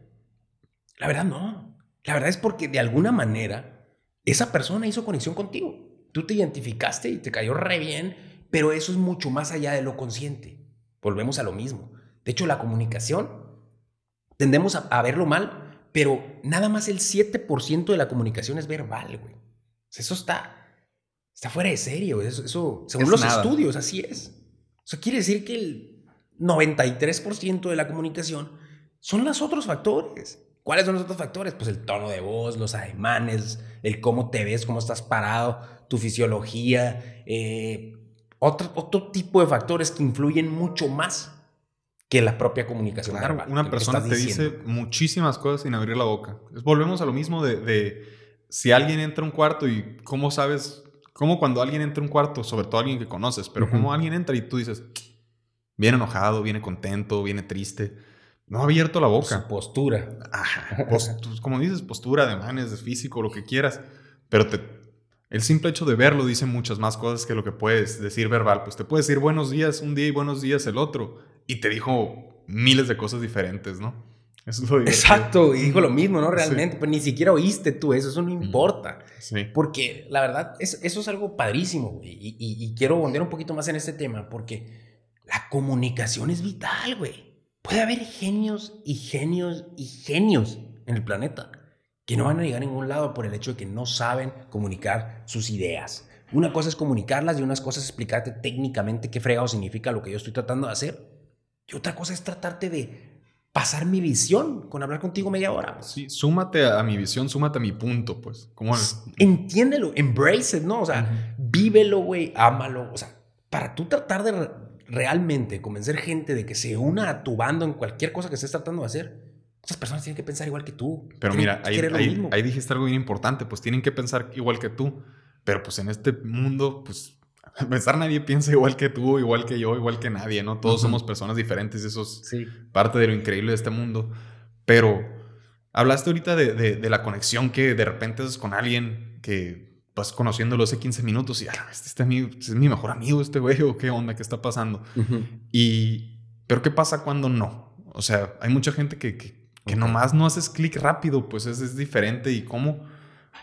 La verdad no. La verdad es porque de alguna manera esa persona hizo conexión contigo. Tú te identificaste y te cayó re bien, pero eso es mucho más allá de lo consciente. Volvemos a lo mismo. De hecho, la comunicación tendemos a, verlo mal, pero nada más el 7% de la comunicación es verbal, güey. Eso está Está fuera de serio. Eso, según los estudios, así es. O sea, quiere decir que el 93% de la comunicación son los otros factores. ¿Cuáles son los otros factores? Pues el tono de voz, los ademanes, el cómo te ves, cómo estás parado, tu fisiología, eh, otro, otro tipo de factores que influyen mucho más que la propia comunicación Una persona te dice muchísimas cosas sin abrir la boca. Volvemos a lo mismo de, de si alguien entra a un cuarto y cómo sabes como cuando alguien entra a un cuarto, sobre todo alguien que conoces, pero como alguien entra y tú dices, viene enojado, viene contento, viene triste, no ha abierto la boca. Su postura. Ajá, como dices, postura, de manes, de físico, lo que quieras, pero te, el simple hecho de verlo dice muchas más cosas que lo que puedes decir verbal. Pues te puedes decir buenos días un día y buenos días el otro, y te dijo miles de cosas diferentes, ¿no? Exacto, y dijo lo mismo, ¿no? Realmente, pero ni siquiera oíste tú eso, eso no importa. Sí. Porque la verdad, eso es algo padrísimo, güey. Y, y, quiero bondear un poquito más en este tema, porque la comunicación es vital, güey. Puede haber genios y genios y genios en el planeta que no van a llegar a ningún lado por el hecho de que no saben comunicar sus ideas. Una cosa es comunicarlas y una cosa es explicarte técnicamente qué fregado significa lo que yo estoy tratando de hacer. Y otra cosa es tratarte de pasar mi visión con hablar contigo media hora. Pues. Sí, súmate a, mi visión, súmate a mi punto, pues. ¿Cómo Entiéndelo, embrace it, ¿no? O sea, vívelo, güey, ámalo. O sea, para tú tratar de realmente convencer gente de que se una a tu bando en cualquier cosa que estés tratando de hacer, esas personas tienen que pensar igual que tú. Pero mira, ahí, ahí, ahí dijiste algo bien importante, pues tienen que pensar igual que tú. Pero pues en este mundo, pues pensar nadie piensa igual que tú, igual que yo, igual que nadie, ¿no? Todos somos personas diferentes, eso es parte de lo increíble de este mundo. Pero hablaste ahorita de, de, la conexión que de repente es con alguien que vas conociéndolo hace 15 minutos y, ah, este, este, es mi mejor amigo, este güey, o qué onda, qué está pasando. Y, pero ¿qué pasa cuando no? O sea, hay mucha gente que, que, que nomás no haces clic rápido, pues es, es diferente. Y cómo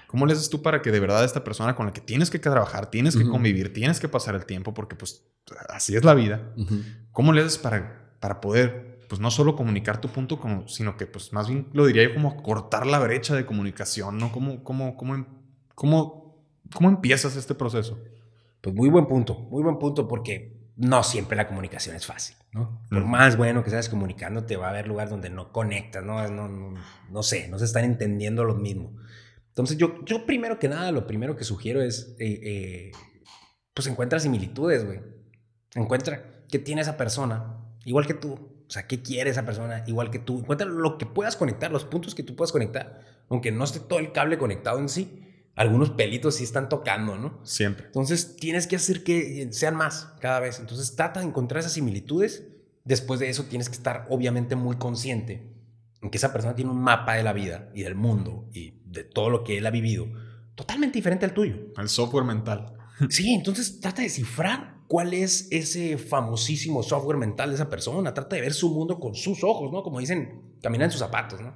¿Cómo le haces tú para que de verdad esta persona con la que tienes que trabajar, tienes que convivir, tienes que pasar el tiempo, porque pues así es la vida, ¿cómo le haces para, para poder, pues no solo comunicar tu punto, como, sino que pues más bien lo diría yo como cortar la brecha de comunicación, ¿no? ¿Cómo, cómo, cómo, em, cómo, cómo empiezas este proceso? Pues muy buen punto, muy buen punto, porque no siempre la comunicación es fácil, ¿no? Por más bueno que seas comunicando, te va a haber lugar donde no conectas, ¿no? No, no, no sé, no se están entendiendo lo mismo. Entonces yo, yo primero que nada, lo primero que sugiero es, eh, eh, pues encuentra similitudes, güey. Encuentra qué tiene esa persona, igual que tú. O sea, qué quiere esa persona, igual que tú. Encuentra lo que puedas conectar, los puntos que tú puedas conectar. Aunque no esté todo el cable conectado en sí, algunos pelitos sí están tocando, ¿no? Siempre. Entonces tienes que hacer que sean más cada vez. Entonces trata de encontrar esas similitudes. Después de eso tienes que estar obviamente muy consciente en que esa persona tiene un mapa de la vida y del mundo y de todo lo que él ha vivido totalmente diferente al tuyo. Al software mental. Sí, entonces trata de cifrar cuál es ese famosísimo software mental de esa persona. Trata de ver su mundo con sus ojos, ¿no? Como dicen, caminar en sus zapatos, ¿no?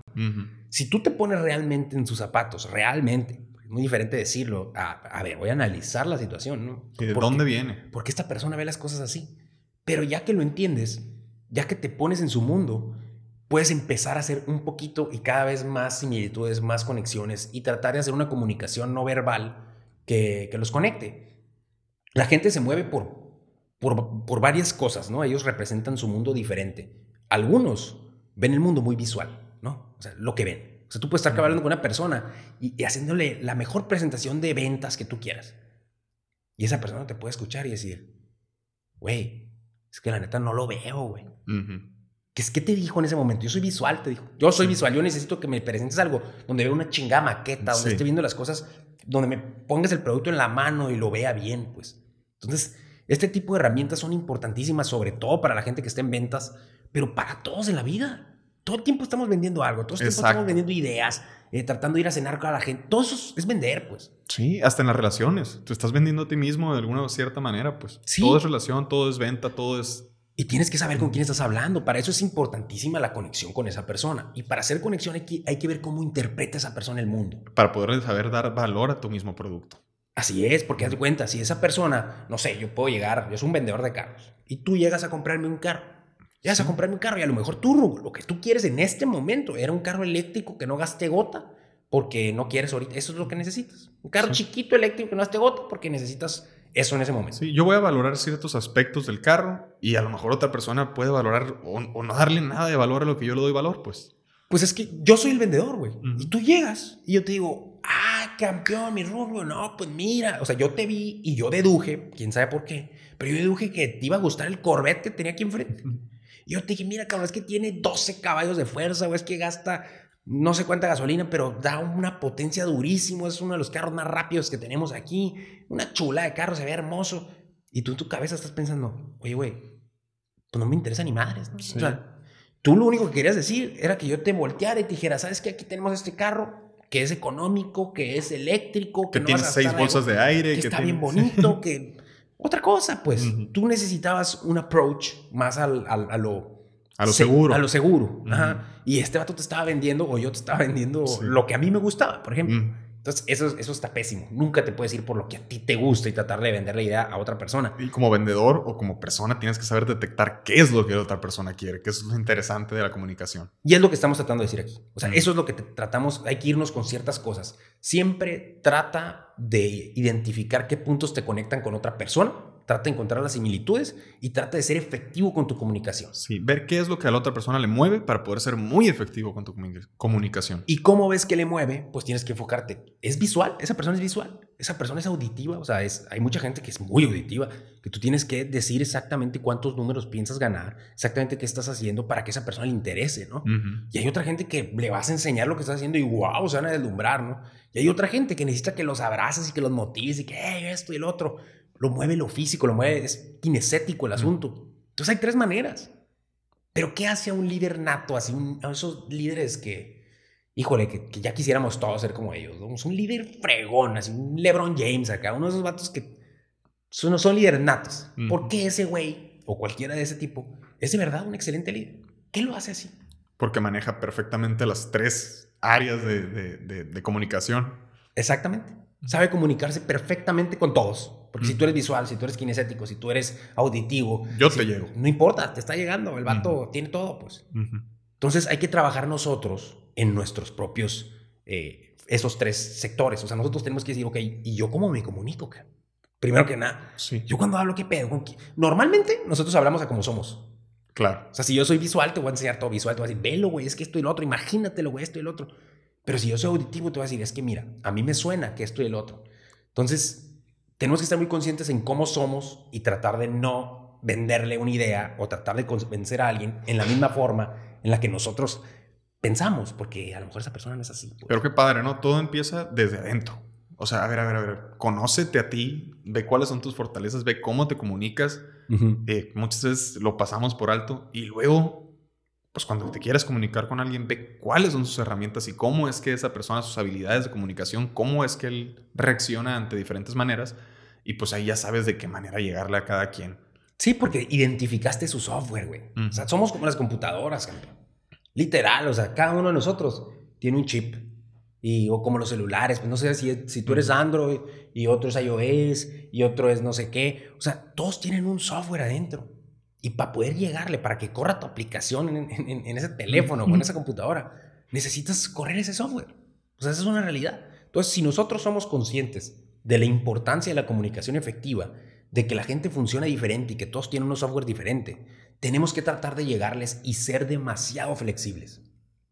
Si tú te pones realmente en sus zapatos, realmente, muy diferente decirlo, a, ver, voy a analizar la situación, ¿no? ¿Y de dónde viene? Porque esta persona ve las cosas así. Pero ya que lo entiendes, ya que te pones en su mundo, puedes empezar a hacer un poquito y cada vez más similitudes, más conexiones y tratar de hacer una comunicación no verbal que, que los conecte. La gente se mueve por por, varias cosas, ¿no? Ellos representan su mundo diferente. Algunos ven el mundo muy visual, ¿no? O sea, lo que ven. O sea, tú puedes estar hablando con una persona y, haciéndole la mejor presentación de ventas que tú quieras. Y esa persona te puede escuchar y decir, güey, es que la neta no lo veo, güey. ¿Qué, es, ¿Qué te dijo en ese momento? Yo soy visual, te dijo. Yo soy visual, yo necesito que me presentes algo donde vea una chingada maqueta, donde esté viendo las cosas, donde me pongas el producto en la mano y lo vea bien, pues. Entonces, este tipo de herramientas son importantísimas, sobre todo para la gente que está en ventas, pero para todos en la vida. Todo el tiempo estamos vendiendo algo, todo el tiempo estamos vendiendo ideas, eh, tratando de ir a cenar con la gente. Todo eso es vender, pues. Sí, hasta en las relaciones. Tú estás vendiendo a ti mismo de alguna cierta manera, pues. Sí. Todo es relación, todo es venta, todo es y tienes que saber con quién estás hablando. Para eso es importantísima la conexión con esa persona. Y para hacer conexión hay que, hay que ver cómo interpreta esa persona el mundo. Para poder saber dar valor a tu mismo producto. Así es, porque haz cuenta, si esa persona, no sé, yo puedo llegar, yo soy un vendedor de carros, y tú llegas a comprarme un carro, llegas a comprarme un carro y a lo mejor tú lo que tú quieres en este momento era un carro eléctrico que no gaste gota, porque no quieres ahorita, eso es lo que necesitas. Un carro chiquito eléctrico que no gaste gota, porque necesitas eso en ese momento. Sí, yo voy a valorar ciertos aspectos del carro y a lo mejor otra persona puede valorar o, no darle nada de valor a lo que yo le doy valor, pues. Pues es que yo soy el vendedor, güey. Y tú llegas y yo te digo, ah, campeón, mi rubio, no, pues mira, o sea, yo te vi y yo deduje, quién sabe por qué, pero yo deduje que te iba a gustar el Corvette que tenía aquí enfrente. Y yo te dije, mira, cabrón, es que tiene 12 caballos de fuerza, o es que gasta no sé cuánta gasolina, pero da una potencia durísimo, es uno de los carros más rápidos que tenemos aquí, una chula de carro, se ve hermoso. Y tú en tu cabeza estás pensando, oye, güey, pues no me interesa ni madres, ¿no? O sea, tú lo único que querías decir era que yo te volteara y te dijera, ¿sabes qué? Aquí tenemos este carro, que es económico, que es eléctrico, que, tiene seis bolsas de aire, que, está bien bonito, que otra cosa, pues tú necesitabas un approach más al, a lo a lo seguro. A lo seguro. Y este vato te estaba vendiendo o yo te estaba vendiendo lo que a mí me gustaba, por ejemplo. Entonces, eso, eso está pésimo. Nunca te puedes ir por lo que a ti te gusta y tratar de vender la idea a otra persona. Y como vendedor o como persona tienes que saber detectar qué es lo que la otra persona quiere, que eso es lo interesante de la comunicación. Y es lo que estamos tratando de decir aquí. O sea, eso es lo que tratamos, hay que irnos con ciertas cosas. Siempre trata de identificar qué puntos te conectan con otra persona trata de encontrar las similitudes y trata de ser efectivo con tu comunicación. Sí, ver qué es lo que a la otra persona le mueve para poder ser muy efectivo con tu comunicación. Y cómo ves que le mueve, pues tienes que enfocarte. ¿Es visual? ¿Esa persona es visual? ¿Esa persona es auditiva? O sea, es, hay mucha gente que es muy auditiva, que tú tienes que decir exactamente cuántos números piensas ganar, exactamente qué estás haciendo para que esa persona le interese, ¿no? Y hay otra gente que le vas a enseñar lo que estás haciendo y wow, se van a deslumbrar, ¿no? Y hay otra gente que necesita que los abraces y que los motives y que, hey, esto y el otro lo mueve lo físico, lo mueve, es kinestético el asunto. Entonces hay tres maneras. Pero ¿qué hace a un líder nato, así a esos líderes que, híjole, que, ya quisiéramos todos ser como ellos? ¿no? Un líder fregón, así un LeBron James acá, uno de esos vatos que son, son líderes natos. ¿Por qué ese güey o cualquiera de ese tipo es de verdad un excelente líder? ¿Qué lo hace así? Porque maneja perfectamente las tres áreas de, de comunicación. Exactamente. Sabe comunicarse perfectamente con todos porque si tú eres visual, si tú eres kinestético, si tú eres auditivo. Yo te llego. No importa, te está llegando. El vato tiene todo, pues. Entonces hay que trabajar nosotros en nuestros propios, eh, esos tres sectores. O sea, nosotros tenemos que decir, ok, ¿y yo cómo me comunico? Primero que nada, sí. yo cuando hablo, ¿qué pedo? Normalmente nosotros hablamos a como somos. Claro. O sea, si yo soy visual, te voy a enseñar todo visual. Te voy a decir, velo, güey, es que esto y lo otro. Imagínatelo, güey, esto y lo otro. Pero si yo soy auditivo, te voy a decir, es que mira, a mí me suena que esto y el otro. Entonces, tenemos que estar muy conscientes en cómo somos y tratar de no venderle una idea o tratar de convencer a alguien en la misma forma en la que nosotros pensamos, porque a lo mejor esa persona no es así. Pues. Pero qué padre, ¿no? Todo empieza desde adentro. O sea, a ver, a ver, a ver, conócete a ti, ve cuáles son tus fortalezas, ve cómo te comunicas. Eh, muchas veces lo pasamos por alto y luego, pues cuando te quieras comunicar con alguien, ve cuáles son sus herramientas y cómo es que esa persona, sus habilidades de comunicación, cómo es que él reacciona ante diferentes maneras y pues ahí ya sabes de qué manera llegarle a cada quien. Sí, porque identificaste su software, güey. O sea, somos como las computadoras, campeón. Literal, o sea, cada uno de nosotros tiene un chip. Y, o como los celulares, pues no sé si, si tú eres Android y otro es iOS y otro es no sé qué. O sea, todos tienen un software adentro. Y para poder llegarle, para que corra tu aplicación en, en ese teléfono o en esa computadora, necesitas correr ese software. O sea, esa es una realidad. Entonces, si nosotros somos conscientes de la importancia de la comunicación efectiva, de que la gente funciona diferente y que todos tienen un software diferente, tenemos que tratar de llegarles y ser demasiado flexibles.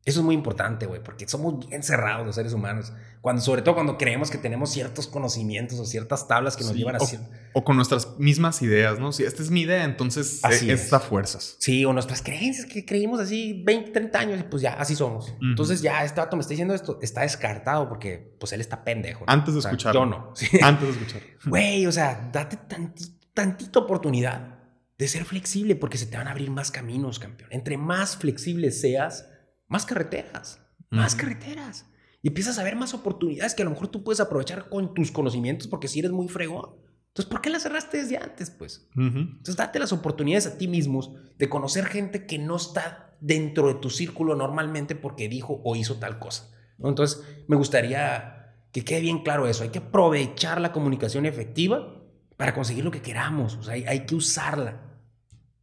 Eso es muy importante, güey, porque somos bien cerrados los seres humanos. Cuando, sobre todo cuando creemos que tenemos ciertos conocimientos o ciertas tablas que nos llevan a... O, o, con nuestras mismas ideas, ¿no? Si esta es mi idea, entonces así es, a fuerzas. Sí, o nuestras creencias que creímos así 20, 30 años y pues ya, así somos. Entonces ya este vato me está diciendo esto, está descartado porque pues él está pendejo. Antes de escuchar. Yo no. Antes de escuchar. Güey, o sea, date tantita, tantita oportunidad de ser flexible porque se te van a abrir más caminos, campeón. Entre más flexible seas más carreteras, más carreteras. Y empiezas a ver más oportunidades que a lo mejor tú puedes aprovechar con tus conocimientos porque si eres muy fregón. Entonces, ¿por qué las cerraste desde antes, pues? Entonces, date las oportunidades a ti mismos de conocer gente que no está dentro de tu círculo normalmente porque dijo o hizo tal cosa. Entonces, me gustaría que quede bien claro eso. Hay que aprovechar la comunicación efectiva para conseguir lo que queramos. O sea, hay, hay que usarla.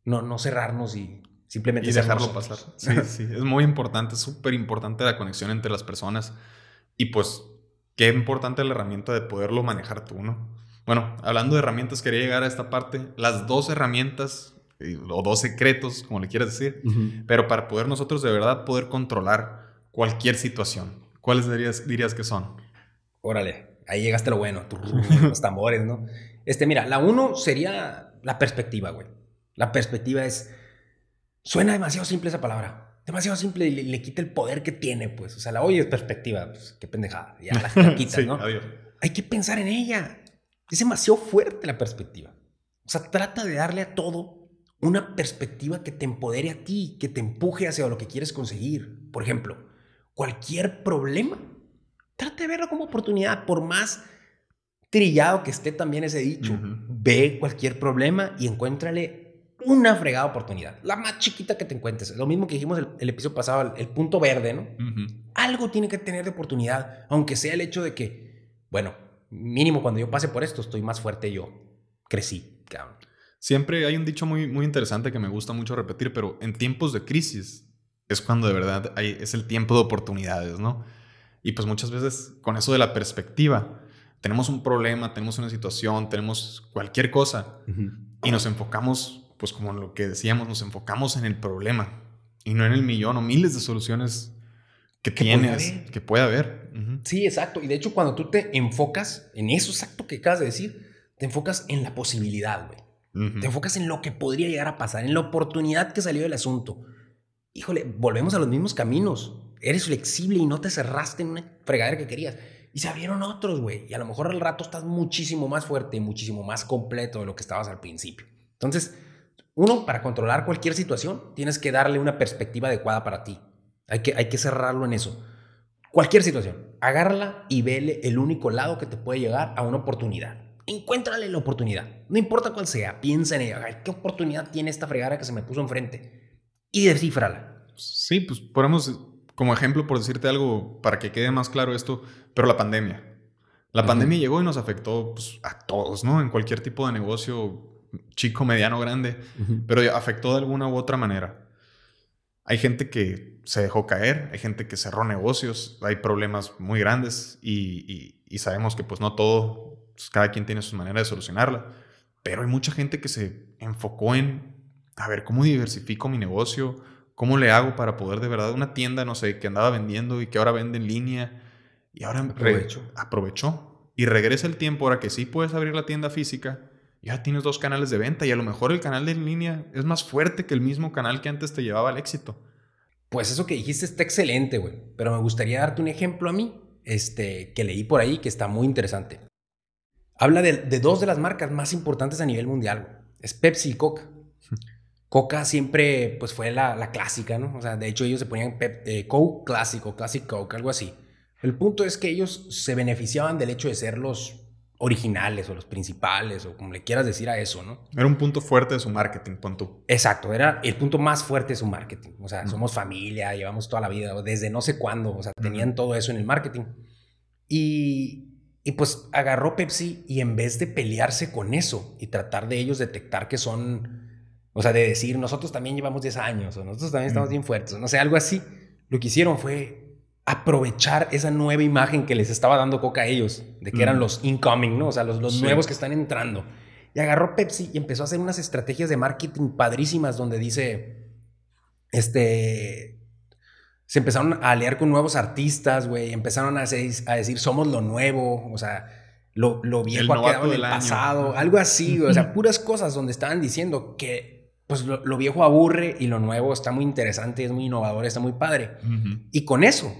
No, no cerrarnos y Simplemente y dejarlo pasar. Sí, sí, es muy importante, es súper importante la conexión entre las personas. Y pues, qué importante la herramienta de poderlo manejar tú, ¿no? Bueno, hablando de herramientas, quería llegar a esta parte. Las dos herramientas o dos secretos, como le quieras decir, pero para poder nosotros de verdad poder controlar cualquier situación. ¿Cuáles dirías, dirías que son? Órale, ahí llegaste lo bueno, los tambores, ¿no? Este, mira, la uno sería la perspectiva, güey. La perspectiva es Suena demasiado simple esa palabra. Demasiado simple y le, quita el poder que tiene, pues. O sea, la oye es perspectiva. Pues, qué pendejada. Ya la, quitas, ¿no? Hay que pensar en ella. Es demasiado fuerte la perspectiva. O sea, trata de darle a todo una perspectiva que te empodere a ti, que te empuje hacia lo que quieres conseguir. Por ejemplo, cualquier problema, trata de verlo como oportunidad, por más trillado que esté también ese dicho. Ve cualquier problema y encuéntrale una fregada oportunidad. La más chiquita que te encuentres. Lo mismo que dijimos el, el episodio pasado, el, punto verde, ¿no? Algo tiene que tener de oportunidad, aunque sea el hecho de que, bueno, mínimo cuando yo pase por esto, estoy más fuerte yo. Crecí, cabrón. Siempre hay un dicho muy, muy interesante que me gusta mucho repetir, pero en tiempos de crisis es cuando de verdad hay, es el tiempo de oportunidades, ¿no? Y pues muchas veces con eso de la perspectiva, tenemos un problema, tenemos una situación, tenemos cualquier cosa y nos enfocamos pues como lo que decíamos, nos enfocamos en el problema y no en el millón o miles de soluciones que, tienes, que puede haber. Sí, exacto. Y de hecho, cuando tú te enfocas en eso exacto que acabas de decir, te enfocas en la posibilidad, güey. Te enfocas en lo que podría llegar a pasar, en la oportunidad que salió del asunto. Híjole, volvemos a los mismos caminos. Eres flexible y no te cerraste en una fregadera que querías. Y se abrieron otros, güey. Y a lo mejor al rato estás muchísimo más fuerte muchísimo más completo de lo que estabas al principio. Entonces, uno, para controlar cualquier situación, tienes que darle una perspectiva adecuada para ti. Hay que, hay que cerrarlo en eso. Cualquier situación, agárrala y vele el único lado que te puede llegar a una oportunidad. Encuéntrale la oportunidad. No importa cuál sea, piensa en ella. ¿Qué oportunidad tiene esta fregada que se me puso enfrente? Y descifrala. Sí, pues ponemos como ejemplo, por decirte algo, para que quede más claro esto, pero la pandemia. La pandemia llegó y nos afectó pues, a todos, ¿no? En cualquier tipo de negocio, chico, mediano, grande, pero afectó de alguna u otra manera. Hay gente que se dejó caer, hay gente que cerró negocios, hay problemas muy grandes y, sabemos que pues no todo, pues, cada quien tiene su manera de solucionarla, pero hay mucha gente que se enfocó en, a ver, ¿cómo diversifico mi negocio? ¿Cómo le hago para poder de verdad una tienda, no sé, que andaba vendiendo y que ahora vende en línea y ahora aprovechó y regresa el tiempo ahora que sí puedes abrir la tienda física ya tienes dos canales de venta y a lo mejor el canal de en línea es más fuerte que el mismo canal que antes te llevaba al éxito. Pues eso que dijiste está excelente, güey. Pero me gustaría darte un ejemplo a mí, este, que leí por ahí que está muy interesante. Habla de, dos de las marcas más importantes a nivel mundial. Es Pepsi y Coca. Coca siempre pues fue la, clásica, ¿no? O sea, de hecho ellos se ponían Pep, eh, Coke clásico, Classic Coke, algo así. El punto es que ellos se beneficiaban del hecho de ser los originales o los principales o como le quieras decir a eso, ¿no? Era un punto fuerte de su marketing, pon tú. Exacto, era el punto más fuerte de su marketing. O sea, somos familia, llevamos toda la vida, desde no sé cuándo, o sea, tenían todo eso en el marketing. Y, y pues agarró Pepsi y en vez de pelearse con eso y tratar de ellos detectar que son, o sea, de decir, nosotros también llevamos 10 años o nosotros también estamos bien fuertes, no sé, algo así, lo que hicieron fue aprovechar esa nueva imagen que les estaba dando Coca a ellos, de que eran los incoming, ¿no? O sea, los, los nuevos que están entrando. Y agarró Pepsi y empezó a hacer unas estrategias de marketing padrísimas donde dice, este, se empezaron a aliar con nuevos artistas, güey, empezaron a, a, decir, somos lo nuevo, o sea, lo, lo viejo ha quedado en el pasado, algo así, o sea, puras cosas donde estaban diciendo que pues lo, viejo aburre y lo nuevo está muy interesante, es muy innovador, está muy padre. Y con eso,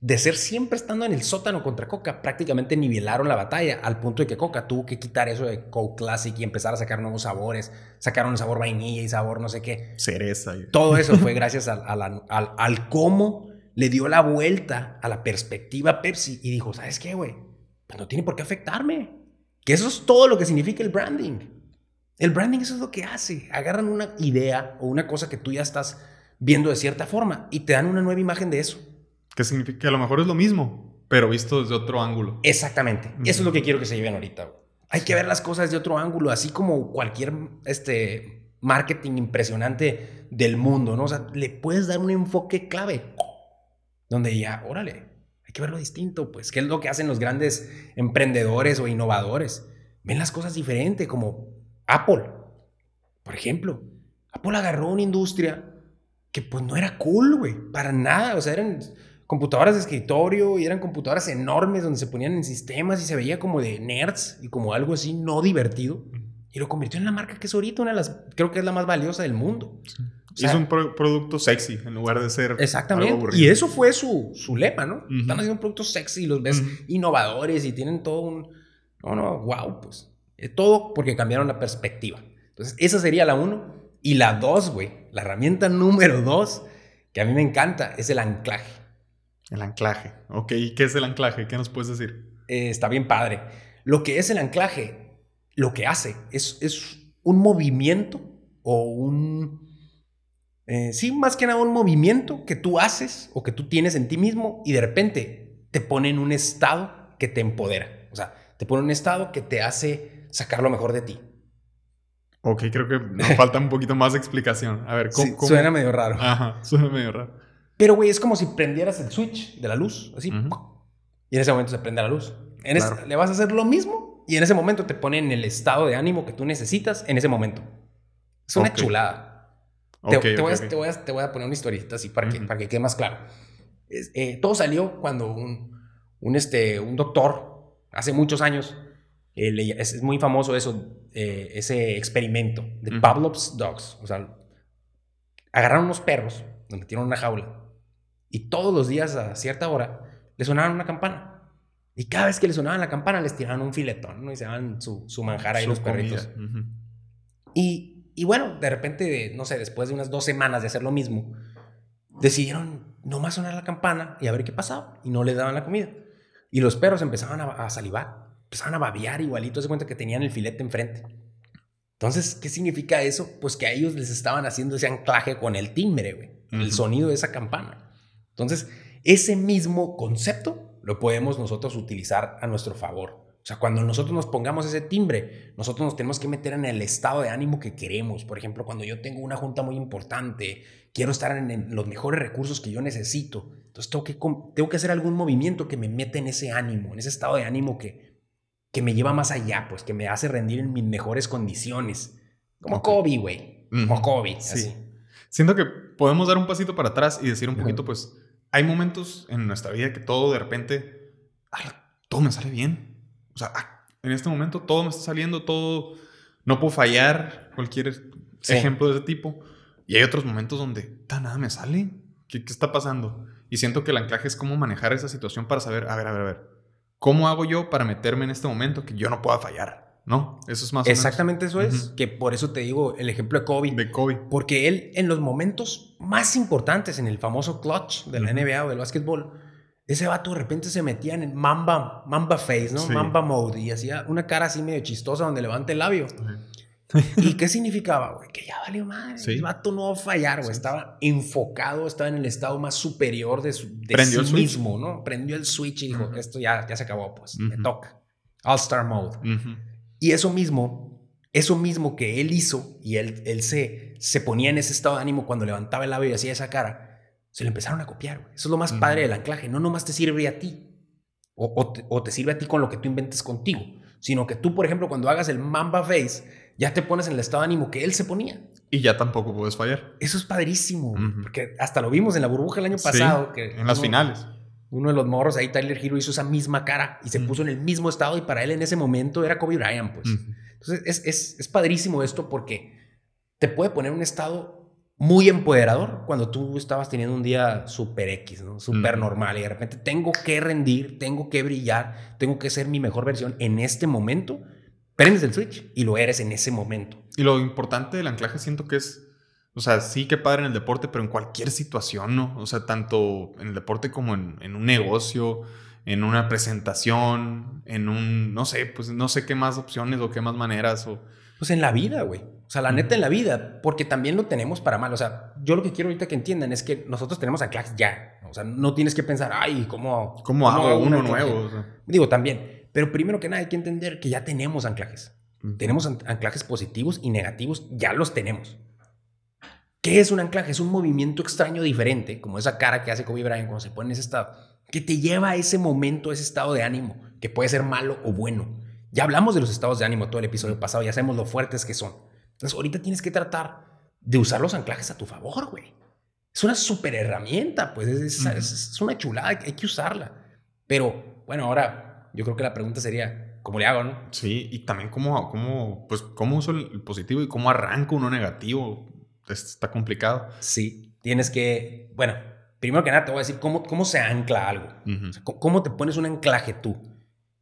de ser siempre estando en el sótano contra Coca, prácticamente nivelaron la batalla al punto de que Coca tuvo que quitar eso de Coke Classic y empezar a sacar nuevos sabores. Sacaron sabor vainilla y sabor no sé qué. Cereza. Todo eso fue gracias al, al, cómo le dio la vuelta a la perspectiva Pepsi y dijo, ¿sabes qué, güey? Pues no tiene por qué afectarme. Que eso es todo lo que significa el branding. El branding eso es lo que hace. Agarran una idea o una cosa que tú ya estás viendo de cierta forma y te dan una nueva imagen de eso. Que significa que a lo mejor es lo mismo, pero visto desde otro ángulo. Exactamente. Eso es lo que quiero que se lleven ahorita. Hay que ver las cosas de otro ángulo, así como cualquier este, marketing impresionante del mundo, ¿no? O sea, le puedes dar un enfoque clave donde ya, órale, hay que verlo distinto, pues, ¿qué es lo que hacen los grandes emprendedores o innovadores? Ven las cosas diferente, como Apple, por ejemplo. Apple agarró una industria que pues no era cool, güey, para nada, o sea, eran computadoras de escritorio y eran computadoras enormes donde se ponían en sistemas y se veía como de nerds y como algo así no divertido. Y lo convirtió en la marca que es ahorita una de las, creo que es la más valiosa del mundo. es un producto sexy en lugar de ser. Exactamente. y eso fue su, su lema, ¿no? Están haciendo un producto sexy, los ves innovadores y tienen todo un. No, no, wow, pues. Eh, todo porque cambiaron la perspectiva. Entonces, esa sería la uno. Y la dos, güey, la herramienta número dos, que a mí me encanta, es el anclaje. El anclaje. Ok, ¿y qué es el anclaje? ¿Qué nos puedes decir? Eh, está bien padre. Lo que es el anclaje, lo que hace es, es un movimiento o un... Eh, sí, más que nada un movimiento que tú haces o que tú tienes en ti mismo y de repente te pone en un estado que te empodera. O sea, te pone en un estado que te hace sacar lo mejor de ti. Ok, creo que nos falta un poquito más de explicación. A ver, ¿cómo, Suena medio raro. Ajá, suena medio raro. Pero, güey, es como si prendieras el switch de la luz, así. Y en ese momento se prende la luz. En le vas a hacer lo mismo y en ese momento te pone en el estado de ánimo que tú necesitas en ese momento. Es una chulada. te, voy a, poner una historieta así para, que, para que quede más claro. Eh, todo salió cuando un, un, este, un doctor, hace muchos años, eh, es, muy famoso eso, eh, ese experimento de Pavlov's Dogs. O sea, agarraron unos perros, los metieron en una jaula y todos los días a cierta hora le sonaban una campana. Y cada vez que le sonaban la campana les tiraban un filetón, ¿no? Y se daban su, su manjar ahí los perritos. y, y, bueno, de repente, no sé, después de unas dos semanas de hacer lo mismo, decidieron no más sonar la campana y a ver qué pasaba. Y no le daban la comida. Y los perros empezaban a, salivar, empezaban a babear igualito, se cuenta que tenían el filete enfrente. Entonces, ¿qué significa eso? Pues que a ellos les estaban haciendo ese anclaje con el timbre, güey, el sonido de esa campana. Entonces, ese mismo concepto lo podemos nosotros utilizar a nuestro favor. O sea, cuando nosotros nos pongamos ese timbre, nosotros nos tenemos que meter en el estado de ánimo que queremos. Por ejemplo, cuando yo tengo una junta muy importante, quiero estar en, los mejores recursos que yo necesito. Entonces tengo que, tengo que hacer algún movimiento que me meta en ese ánimo, en ese estado de ánimo que, que me lleva más allá, pues que me hace rendir en mis mejores condiciones. Como Kobe, güey. Como Kobe. Sí. Siento que podemos dar un pasito para atrás y decir un poquito, pues, hay momentos en nuestra vida que todo de repente, todo me sale bien. O sea, ah, en este momento todo me está saliendo, todo, no puedo fallar, cualquier ejemplo de ese tipo. Y hay otros momentos donde, nada me sale. ¿Qué, ¿Qué está pasando? Y siento que el anclaje es cómo manejar esa situación para saber, a ver, a ver, a ver, ¿cómo hago yo para meterme en este momento que yo no pueda fallar? ¿No? Eso es más. Exactamente eso es. Que por eso te digo el ejemplo de Kobe. De Kobe. Porque él, en los momentos más importantes, en el famoso clutch de la NBA o del básquetbol, ese vato de repente se metía en Mamba, Mamba Face, ¿no? Mamba Mode y hacía una cara así medio chistosa donde levanta el labio. ¿Y qué significaba, güey? Que ya valió madre. El vato no va a fallar, güey. Estaba enfocado, estaba en el estado más superior de, su, de sí mismo, ¿no? Prendió el switch y dijo, esto ya, ya se acabó, pues, me toca. All Star Mode. Y eso mismo, eso mismo que él hizo y él, él se, se ponía en ese estado de ánimo cuando levantaba el labio y hacía esa cara, se lo empezaron a copiar. Eso es lo más padre del anclaje. No nomás te sirve a ti. O, o, te, sirve a ti con lo que tú inventes contigo. Sino que tú, por ejemplo, cuando hagas el Mamba Face, ya te pones en el estado de ánimo que él se ponía. Y ya tampoco puedes fallar. Eso es padrísimo. Porque hasta lo vimos en la burbuja el año pasado. que en las finales. Uno de los morros ahí, Tyler Hero, hizo esa misma cara y se puso en el mismo estado. Y para él en ese momento era Kobe Bryant, pues. Entonces es, es, es padrísimo esto porque te puede poner un estado muy empoderador cuando tú estabas teniendo un día súper X, ¿no? Súper normal y de repente tengo que rendir, tengo que brillar, tengo que ser mi mejor versión en este momento. Prendes el switch y lo eres en ese momento. Y lo importante del anclaje siento que es, o sea, sí que padre en el deporte, pero en cualquier situación, ¿no? O sea, tanto en el deporte como en, en un negocio, en una presentación, en un, no sé, pues no sé qué más opciones o qué más maneras o pues en la vida, güey. O sea, la neta en la vida, porque también lo tenemos para mal. O sea, yo lo que quiero ahorita que entiendan es que nosotros tenemos anclajes ya. O sea, no tienes que pensar, ay, ¿cómo, ¿Cómo, hago uno nuevo? Digo, también. Pero primero que nada hay que entender que ya tenemos anclajes. Tenemos anclajes positivos y negativos, ya los tenemos. ¿Qué es un anclaje? Es un movimiento extraño diferente, como esa cara que hace Kobe Bryant cuando se pone en ese estado, que te lleva a ese momento, a ese estado de ánimo, que puede ser malo o bueno. Ya hablamos de los estados de ánimo todo el episodio pasado, ya sabemos lo fuertes que son. Entonces, ahorita tienes que tratar de usar los anclajes a tu favor, güey. Es una super herramienta, pues es, una chulada, hay que usarla. Pero, bueno, ahora yo creo que la pregunta sería, ¿cómo le hago, no? Sí, y también cómo, cómo, pues, cómo uso el positivo y cómo arranco uno negativo. Está complicado. Sí, tienes que, bueno, primero que nada te voy a decir cómo, cómo se ancla algo. cómo te pones un anclaje tú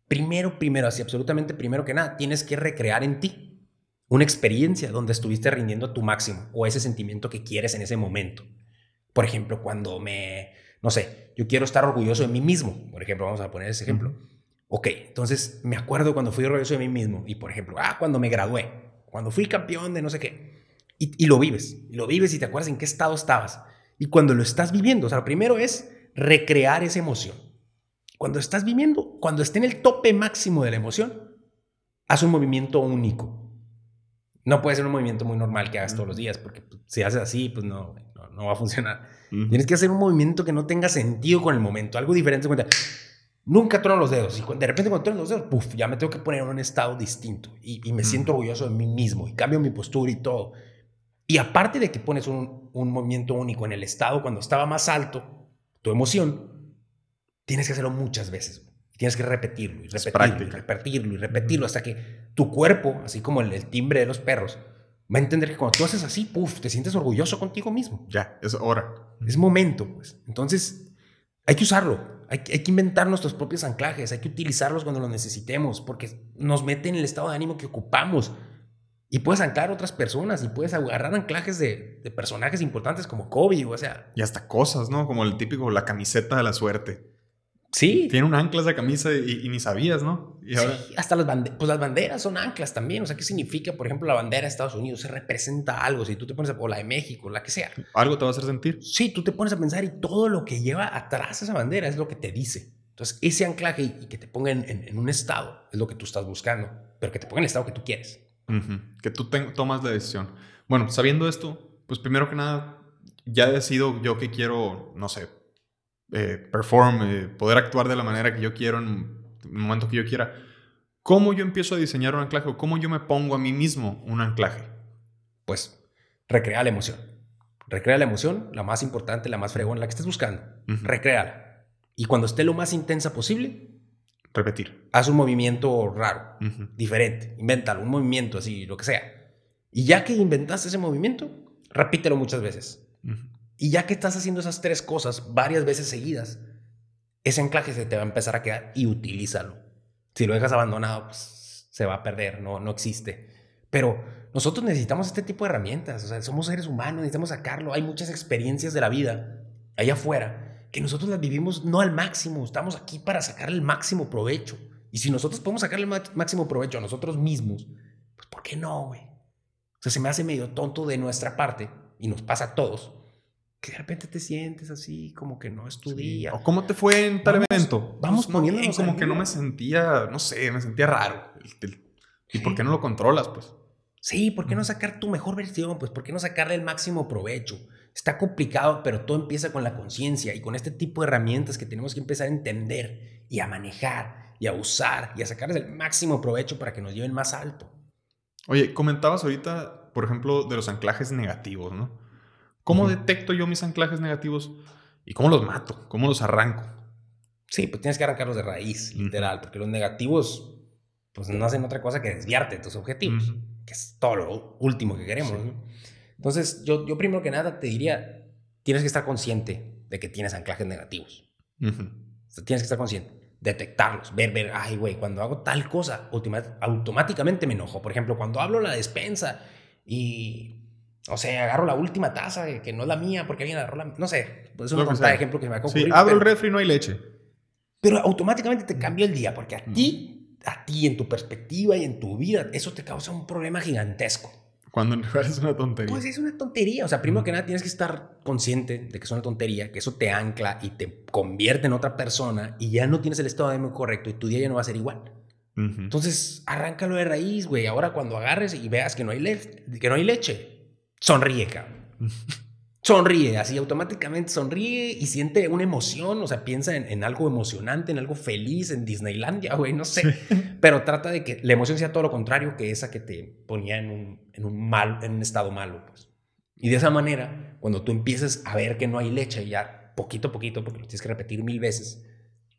primero, primero, así absolutamente primero que nada, tienes que recrear en ti una experiencia donde estuviste rindiendo a tu máximo o ese sentimiento que quieres en ese momento. Por ejemplo, cuando me, no sé, yo quiero estar orgulloso de mí mismo, por ejemplo, vamos a poner ese ejemplo. Ok, entonces me acuerdo cuando fui orgulloso de mí mismo y, por ejemplo, ah, cuando me gradué, cuando fui campeón de no sé qué, y, y lo vives, y lo vives y te acuerdas en qué estado estabas. Y cuando lo estás viviendo, o sea, lo primero es recrear esa emoción. Cuando estás viviendo, cuando esté en el tope máximo de la emoción, haz un movimiento único. No puede ser un movimiento muy normal que hagas todos los días, porque pues, si haces así, pues no, no, va a funcionar. Tienes que hacer un movimiento que no tenga sentido con el momento, algo diferente. Nunca trono los dedos. Y de repente cuando trono los dedos, puff, ya me tengo que poner en un estado distinto. Y, me siento orgulloso de mí mismo. Y cambio mi postura y todo. Y aparte de que pones un, un movimiento único en el estado cuando estaba más alto, tu emoción, tienes que hacerlo muchas veces. Tienes que repetirlo y repetirlo y repetirlo y repetirlo hasta que tu cuerpo, así como el, timbre de los perros, va a entender que cuando tú haces así, puff, te sientes orgulloso contigo mismo. Ya, es hora. Es momento, pues. Entonces, hay que usarlo. Hay, hay, que inventar nuestros propios anclajes. Hay que utilizarlos cuando los necesitemos porque nos meten en el estado de ánimo que ocupamos. Y puedes anclar otras personas y puedes agarrar anclajes de, de personajes importantes como Kobe, o sea. Y hasta cosas, ¿no? Como el típico, la camiseta de la suerte. Sí. Tiene un ancla esa camisa y, ni sabías, ¿no? Y ahora... Sí, hasta las banderas, pues las banderas son anclas también. O sea, ¿qué significa, por ejemplo, la bandera de Estados Unidos? Se representa algo. Si tú te pones a, o la de México, la que sea. Algo te va a hacer sentir. Sí, tú te pones a pensar y todo lo que lleva atrás esa bandera es lo que te dice. Entonces, ese anclaje y, que te ponga en, un estado es lo que tú estás buscando, pero que te ponga en el estado que tú quieres. Que tú tomas la decisión. Bueno, sabiendo esto, pues primero que nada, ya decido yo que quiero, no sé, eh, perform, eh, poder actuar de la manera que yo quiero en el momento que yo quiera. ¿Cómo yo empiezo a diseñar un anclaje o cómo yo me pongo a mí mismo un anclaje? Pues recrea la emoción. Recrea la emoción, la más importante, la más fregona, la que estés buscando. Recréala. Y cuando esté lo más intensa posible, repetir. Haz un movimiento raro, diferente. Invéntalo, un movimiento así, lo que sea. Y ya que inventaste ese movimiento, repítelo muchas veces. Y ya que estás haciendo esas tres cosas varias veces seguidas, ese anclaje se te va a empezar a quedar y utilízalo. Si lo dejas abandonado, pues se va a perder, no, no existe. Pero nosotros necesitamos este tipo de herramientas, o sea, somos seres humanos, necesitamos sacarlo. Hay muchas experiencias de la vida allá afuera que nosotros las vivimos no al máximo, estamos aquí para sacar el máximo provecho. Y si nosotros podemos sacar el máximo provecho a nosotros mismos, pues ¿por qué no, güey? O sea, se me hace medio tonto de nuestra parte, y nos pasa a todos, que de repente te sientes así, como que no es tu día. ¿O cómo te fue en tal evento? Vamos pues, poniéndonos como que no me sentía, no sé, me sentía raro. ¿Y por qué no lo controlas, pues? Sí, ¿por qué no sacar tu mejor versión? Pues, ¿por qué no sacarle el máximo provecho? Está complicado, pero todo empieza con la conciencia y con este tipo de herramientas que tenemos que empezar a entender y a manejar y a usar y a sacarles el máximo provecho para que nos lleven más alto. Oye, comentabas ahorita, por ejemplo, de los anclajes negativos, ¿no? ¿Cómo detecto yo mis anclajes negativos y cómo los mato? ¿Cómo los arranco? Sí, pues tienes que arrancarlos de raíz, literal, porque los negativos pues no hacen otra cosa que desviarte de tus objetivos, que es todo lo último que queremos. ¿no? Entonces, yo, yo primero que nada te diría, tienes que estar consciente de que tienes anclajes negativos. tienes que estar consciente, detectarlos, ver, ver, ay, güey, cuando hago tal cosa, automáticamente me enojo. Por ejemplo, cuando hablo la despensa y, o sea, agarro la última taza que no es la mía porque alguien agarró la No sé, es un ejemplo que me acaba Sí, abro el refri y no hay leche. Pero automáticamente te cambia el día porque a ti, a ti en tu perspectiva y en tu vida, eso te causa un problema gigantesco. Cuando en realidad es una tontería. Pues es una tontería. O sea, primero que nada tienes que estar consciente de que es una tontería, que eso te ancla y te convierte en otra persona y ya no tienes el estado de ánimo correcto y tu día ya no va a ser igual. Entonces, arráncalo de raíz, güey. Ahora cuando agarres y veas que no hay, que no hay leche, sonríe, cabrón. sonríe, así automáticamente sonríe y siente una emoción, o sea, piensa en, algo emocionante, en algo feliz, en Disneylandia, güey, no sé, pero trata de que la emoción sea todo lo contrario que esa que te ponía en un, en un, mal, en un estado malo, pues. Y de esa manera, cuando tú empieces a ver que no hay leche, ya poquito a poquito, porque lo tienes que repetir mil veces,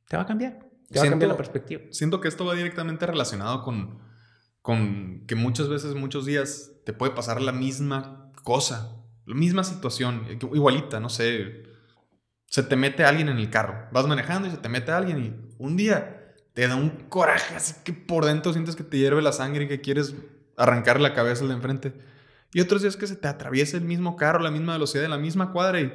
te va a cambiar, te va a cambiar la perspectiva. Siento que esto va directamente relacionado con, con que muchas veces, muchos días, te puede pasar la misma cosa la misma situación, igualita, no sé. Se te mete alguien en el carro. Vas manejando y se te mete alguien y un día te da un coraje así que por dentro sientes que te hierve la sangre y que quieres arrancar la cabeza al de enfrente. Y otros días que se te atraviesa el mismo carro, la misma velocidad, la misma cuadra y...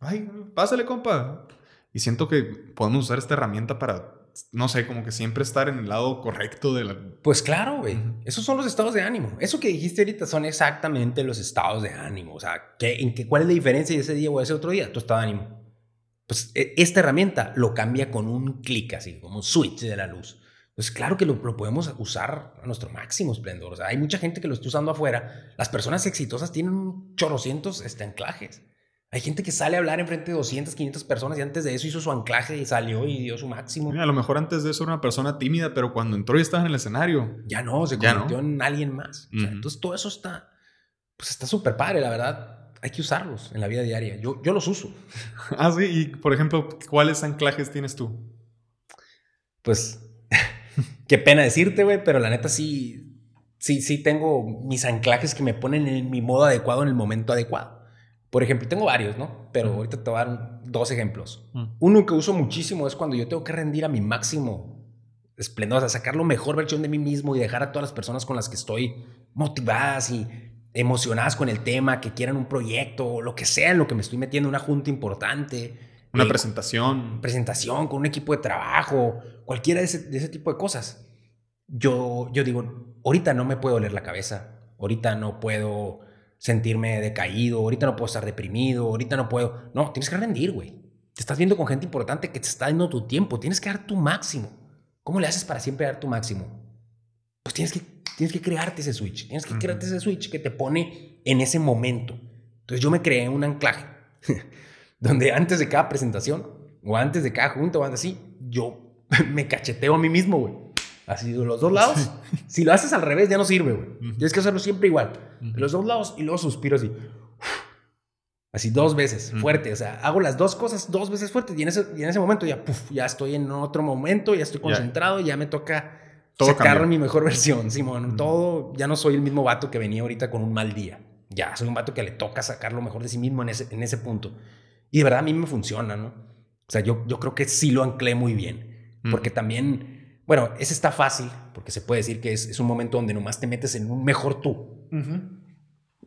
Ay, pásale, compa. Y siento que podemos usar esta herramienta para no sé, como que siempre estar en el lado correcto de la... Pues claro, güey. Esos son los estados de ánimo. Eso que dijiste ahorita son exactamente los estados de ánimo. O sea, ¿qué, en qué, ¿cuál es la diferencia de ese día o ese otro día? Tu estado de ánimo. Pues e, esta herramienta lo cambia con un clic así, como un switch de la luz. Pues claro que lo, lo, podemos usar a nuestro máximo esplendor. O sea, hay mucha gente que lo está usando afuera. Las personas exitosas tienen chorrocientos este, anclajes. Hay gente que sale a hablar enfrente de 200, 500 personas y antes de eso hizo su anclaje y salió y dio su máximo. a lo mejor antes de eso era una persona tímida, pero cuando entró y estaba en el escenario. Ya no, se convirtió en alguien más. entonces todo eso está, pues está súper padre, la verdad. Hay que usarlos en la vida diaria. Yo, yo los uso. ah, sí. Y por ejemplo, ¿cuáles anclajes tienes tú? Pues, qué pena decirte, güey, pero la neta sí, sí, sí tengo mis anclajes que me ponen en mi modo adecuado en el momento adecuado. Por ejemplo, tengo varios, ¿no? Pero ahorita te voy a dar dos ejemplos. Uno que uso muchísimo es cuando yo tengo que rendir a mi máximo esplendor, o sea, sacar la mejor versión de mí mismo y dejar a todas las personas con las que estoy motivadas y emocionadas con el tema, que quieran un proyecto, o lo que sea en lo que me estoy metiendo, una junta importante. Una eh, presentación. Presentación con un equipo de trabajo, cualquiera de ese, de ese tipo de cosas. Yo, yo digo, ahorita no me puedo doler la cabeza, ahorita no puedo sentirme decaído, ahorita no puedo estar deprimido, ahorita no puedo. No, tienes que rendir, güey. Te estás viendo con gente importante que te está dando tu tiempo, tienes que dar tu máximo. ¿Cómo le haces para siempre dar tu máximo? Pues tienes que, tienes que crearte ese switch, tienes que crearte ese switch que te pone en ese momento. Entonces yo me creé un anclaje donde antes de cada presentación o antes de cada junta o así, yo me cacheteo a mí mismo, güey. Así de los dos lados. Si lo haces al revés, ya no sirve, güey. Tienes que hacerlo siempre igual. De los dos lados y luego suspiro así. Así dos veces, fuerte. O sea, hago las dos cosas dos veces fuerte y en ese, y en ese momento ya, ya estoy en otro momento, ya estoy concentrado, ya, me toca Todo sacar mi mejor versión, Simón. Todo, ya no soy el mismo vato que venía ahorita con un mal día. Ya, soy un vato que le toca sacar lo mejor de sí mismo en ese, en ese punto. Y de verdad a mí me funciona, ¿no? O sea, yo, yo creo que sí lo anclé muy bien. Porque también bueno, ese está fácil, porque se puede decir que es, un momento donde nomás te metes en un mejor tú.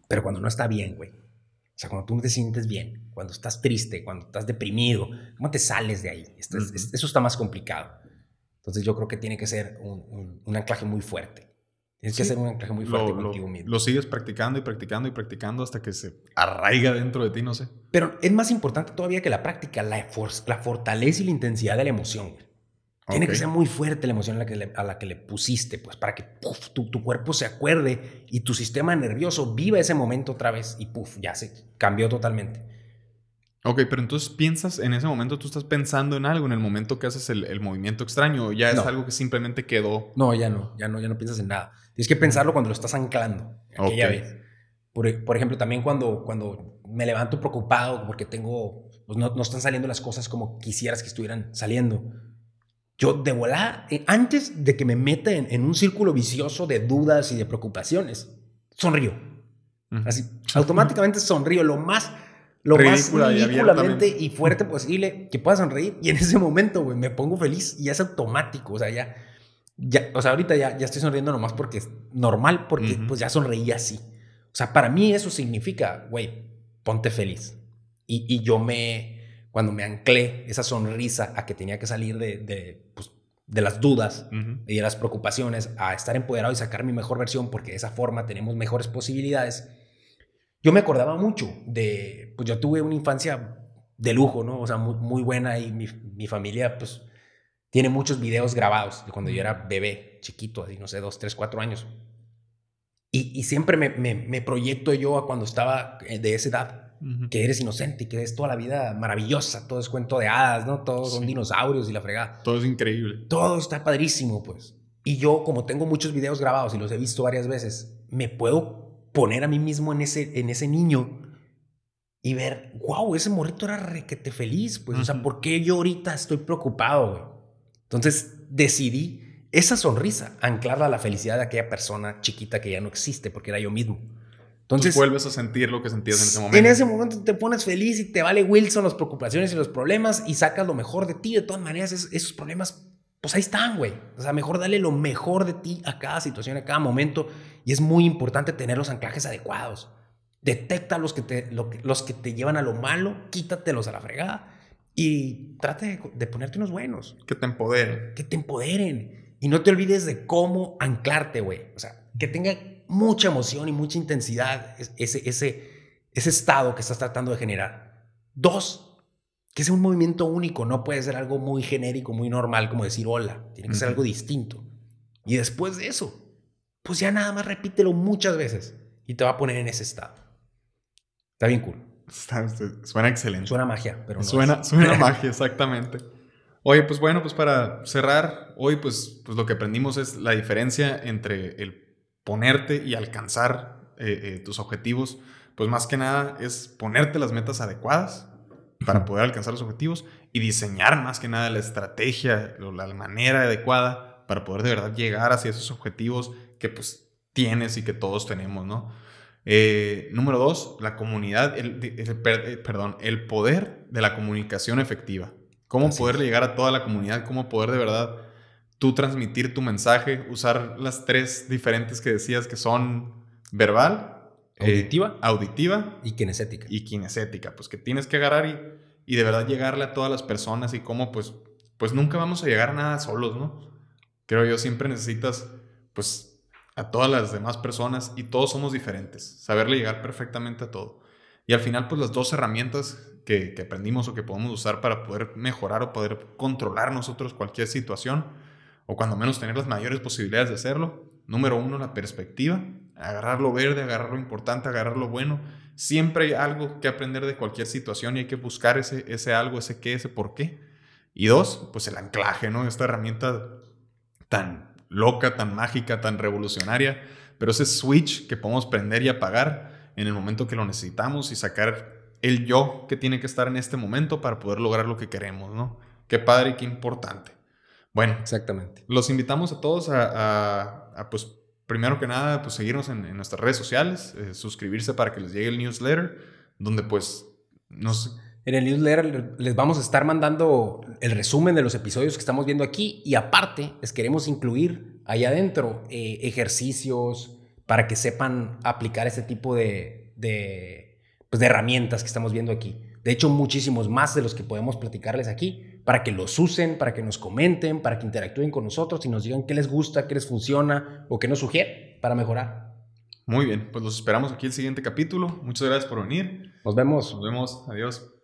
Pero cuando no está bien, güey. O sea, cuando tú no te sientes bien, cuando estás triste, cuando estás deprimido, ¿cómo te sales de ahí? Eso está más complicado. Entonces yo creo que tiene que ser un, un, anclaje muy fuerte. Tienes que ser un anclaje muy fuerte contigo mismo. Lo sigues practicando y practicando y practicando hasta que se arraiga dentro de ti, no sé. Pero es más importante todavía que la práctica, la, la fortaleza y la intensidad de la emoción. Tiene que ser muy fuerte la emoción a la que le, a la que le pusiste, pues para que tu, tu, cuerpo se acuerde y tu sistema nervioso viva ese momento otra vez y puff, ya se cambió totalmente. Ok, pero entonces piensas, en ese momento tú estás pensando en algo, en el momento que haces el, movimiento extraño, o ya es algo que simplemente quedó. No, ya no, ya no, ya no piensas en nada. Tienes que pensarlo cuando lo estás anclando, aquella vez. Por, por, ejemplo, también cuando, cuando me levanto preocupado porque tengo, pues no, no están saliendo las cosas como quisieras que estuvieran saliendo yo de volar, eh, antes de que me meta en, un círculo vicioso de dudas y de preocupaciones, sonrío. Así, automáticamente sonrío lo más, lo más ridículamente y, fuerte posible que pueda sonreír. Y en ese momento, güey, me pongo feliz y es automático. O sea, ya, ya o sea, ahorita ya, ya estoy sonriendo nomás porque es normal, porque pues ya sonreí así. O sea, para mí eso significa, güey, ponte feliz. Y, y yo me, cuando me anclé esa sonrisa a que tenía que salir de, de, pues, de las dudas y de las preocupaciones a estar empoderado y sacar mi mejor versión, porque de esa forma tenemos mejores posibilidades. Yo me acordaba mucho de, pues yo tuve una infancia de lujo, ¿no? O sea, muy, muy buena y mi, mi, familia, pues, tiene muchos videos grabados de cuando yo era bebé, chiquito, así, no sé, dos, tres, cuatro años. Y, y siempre me, me, me proyecto yo a cuando estaba eh, de esa edad que eres inocente y que es toda la vida maravillosa, todo es cuento de hadas, ¿no? Todos son dinosaurios y la fregada. Todo es increíble. Todo está padrísimo, pues. Y yo, como tengo muchos videos grabados y los he visto varias veces, me puedo poner a mí mismo en ese, en ese niño y ver, wow, ese morrito era requete feliz, pues, o sea, ¿por qué yo ahorita estoy preocupado, güey? Entonces decidí esa sonrisa, anclarla a la felicidad de aquella persona chiquita que ya no existe, porque era yo mismo. Entonces, vuelves a sentir lo que sentías en ese momento. En ese momento te pones feliz y te vale Wilson las preocupaciones y los problemas y sacas lo mejor de ti. De todas maneras, esos, problemas, pues ahí están, güey. O sea, mejor dale lo mejor de ti a cada situación, a cada momento. Y es muy importante tener los anclajes adecuados. Detecta los que te, los que te llevan a lo malo, quítatelos a la fregada y trate de, de ponerte unos buenos. Que te empoderen. Que te empoderen. Y no te olvides de cómo anclarte, güey. O sea, que tenga mucha emoción y mucha intensidad ese, ese, ese estado que estás tratando de generar. Dos, que sea un movimiento único, no puede ser algo muy genérico, muy normal como decir hola, tiene que ser algo distinto. Y después de eso, pues ya nada más repítelo muchas veces y te va a poner en ese estado. Está bien cool. suena excelente. Suena magia, pero no Suena, suena magia, exactamente. Oye, pues bueno, pues para cerrar, hoy pues, pues lo que aprendimos es la diferencia entre el ponerte y alcanzar eh, eh, tus objetivos, pues más que nada es ponerte las metas adecuadas para poder alcanzar los objetivos y diseñar más que nada la estrategia, la manera adecuada para poder de verdad llegar hacia esos objetivos que pues tienes y que todos tenemos, ¿no? Eh, número dos, la comunidad, el, perdón, el poder de la comunicación efectiva. Cómo poder llegar a toda la comunidad, cómo poder de verdad tú transmitir tu mensaje, usar las tres diferentes que decías que son verbal, eh, auditiva, auditiva y kinestética. Y kinestética, pues que tienes que agarrar y, y, de verdad llegarle a todas las personas y cómo pues, pues nunca vamos a llegar a nada solos, ¿no? Creo yo siempre necesitas pues a todas las demás personas y todos somos diferentes, saberle llegar perfectamente a todo. Y al final pues las dos herramientas que, que aprendimos o que podemos usar para poder mejorar o poder controlar nosotros cualquier situación, o cuando menos tener las mayores posibilidades de hacerlo. Número uno, la perspectiva. Agarrar lo verde, agarrar lo importante, agarrar lo bueno. Siempre hay algo que aprender de cualquier situación y hay que buscar ese, ese algo, ese qué, ese por qué. Y dos, pues el anclaje, ¿no? Esta herramienta tan loca, tan mágica, tan revolucionaria, pero ese switch que podemos prender y apagar en el momento que lo necesitamos y sacar el yo que tiene que estar en este momento para poder lograr lo que queremos, ¿no? Qué padre y qué importante. Bueno, exactamente. Los invitamos a todos a, pues, primero que nada, pues seguirnos en, nuestras redes sociales, eh, suscribirse para que les llegue el newsletter, donde pues nos... En el newsletter les vamos a estar mandando el resumen de los episodios que estamos viendo aquí y aparte les queremos incluir ahí adentro ejercicios para que sepan aplicar este tipo de, de pues, de herramientas que estamos viendo aquí. De hecho, muchísimos más de los que podemos platicarles aquí para que los usen, para que nos comenten, para que interactúen con nosotros y nos digan qué les gusta, qué les funciona o qué nos sugieren para mejorar. Muy bien, pues los esperamos aquí el siguiente capítulo. Muchas gracias por venir. Nos vemos. Nos vemos. Adiós.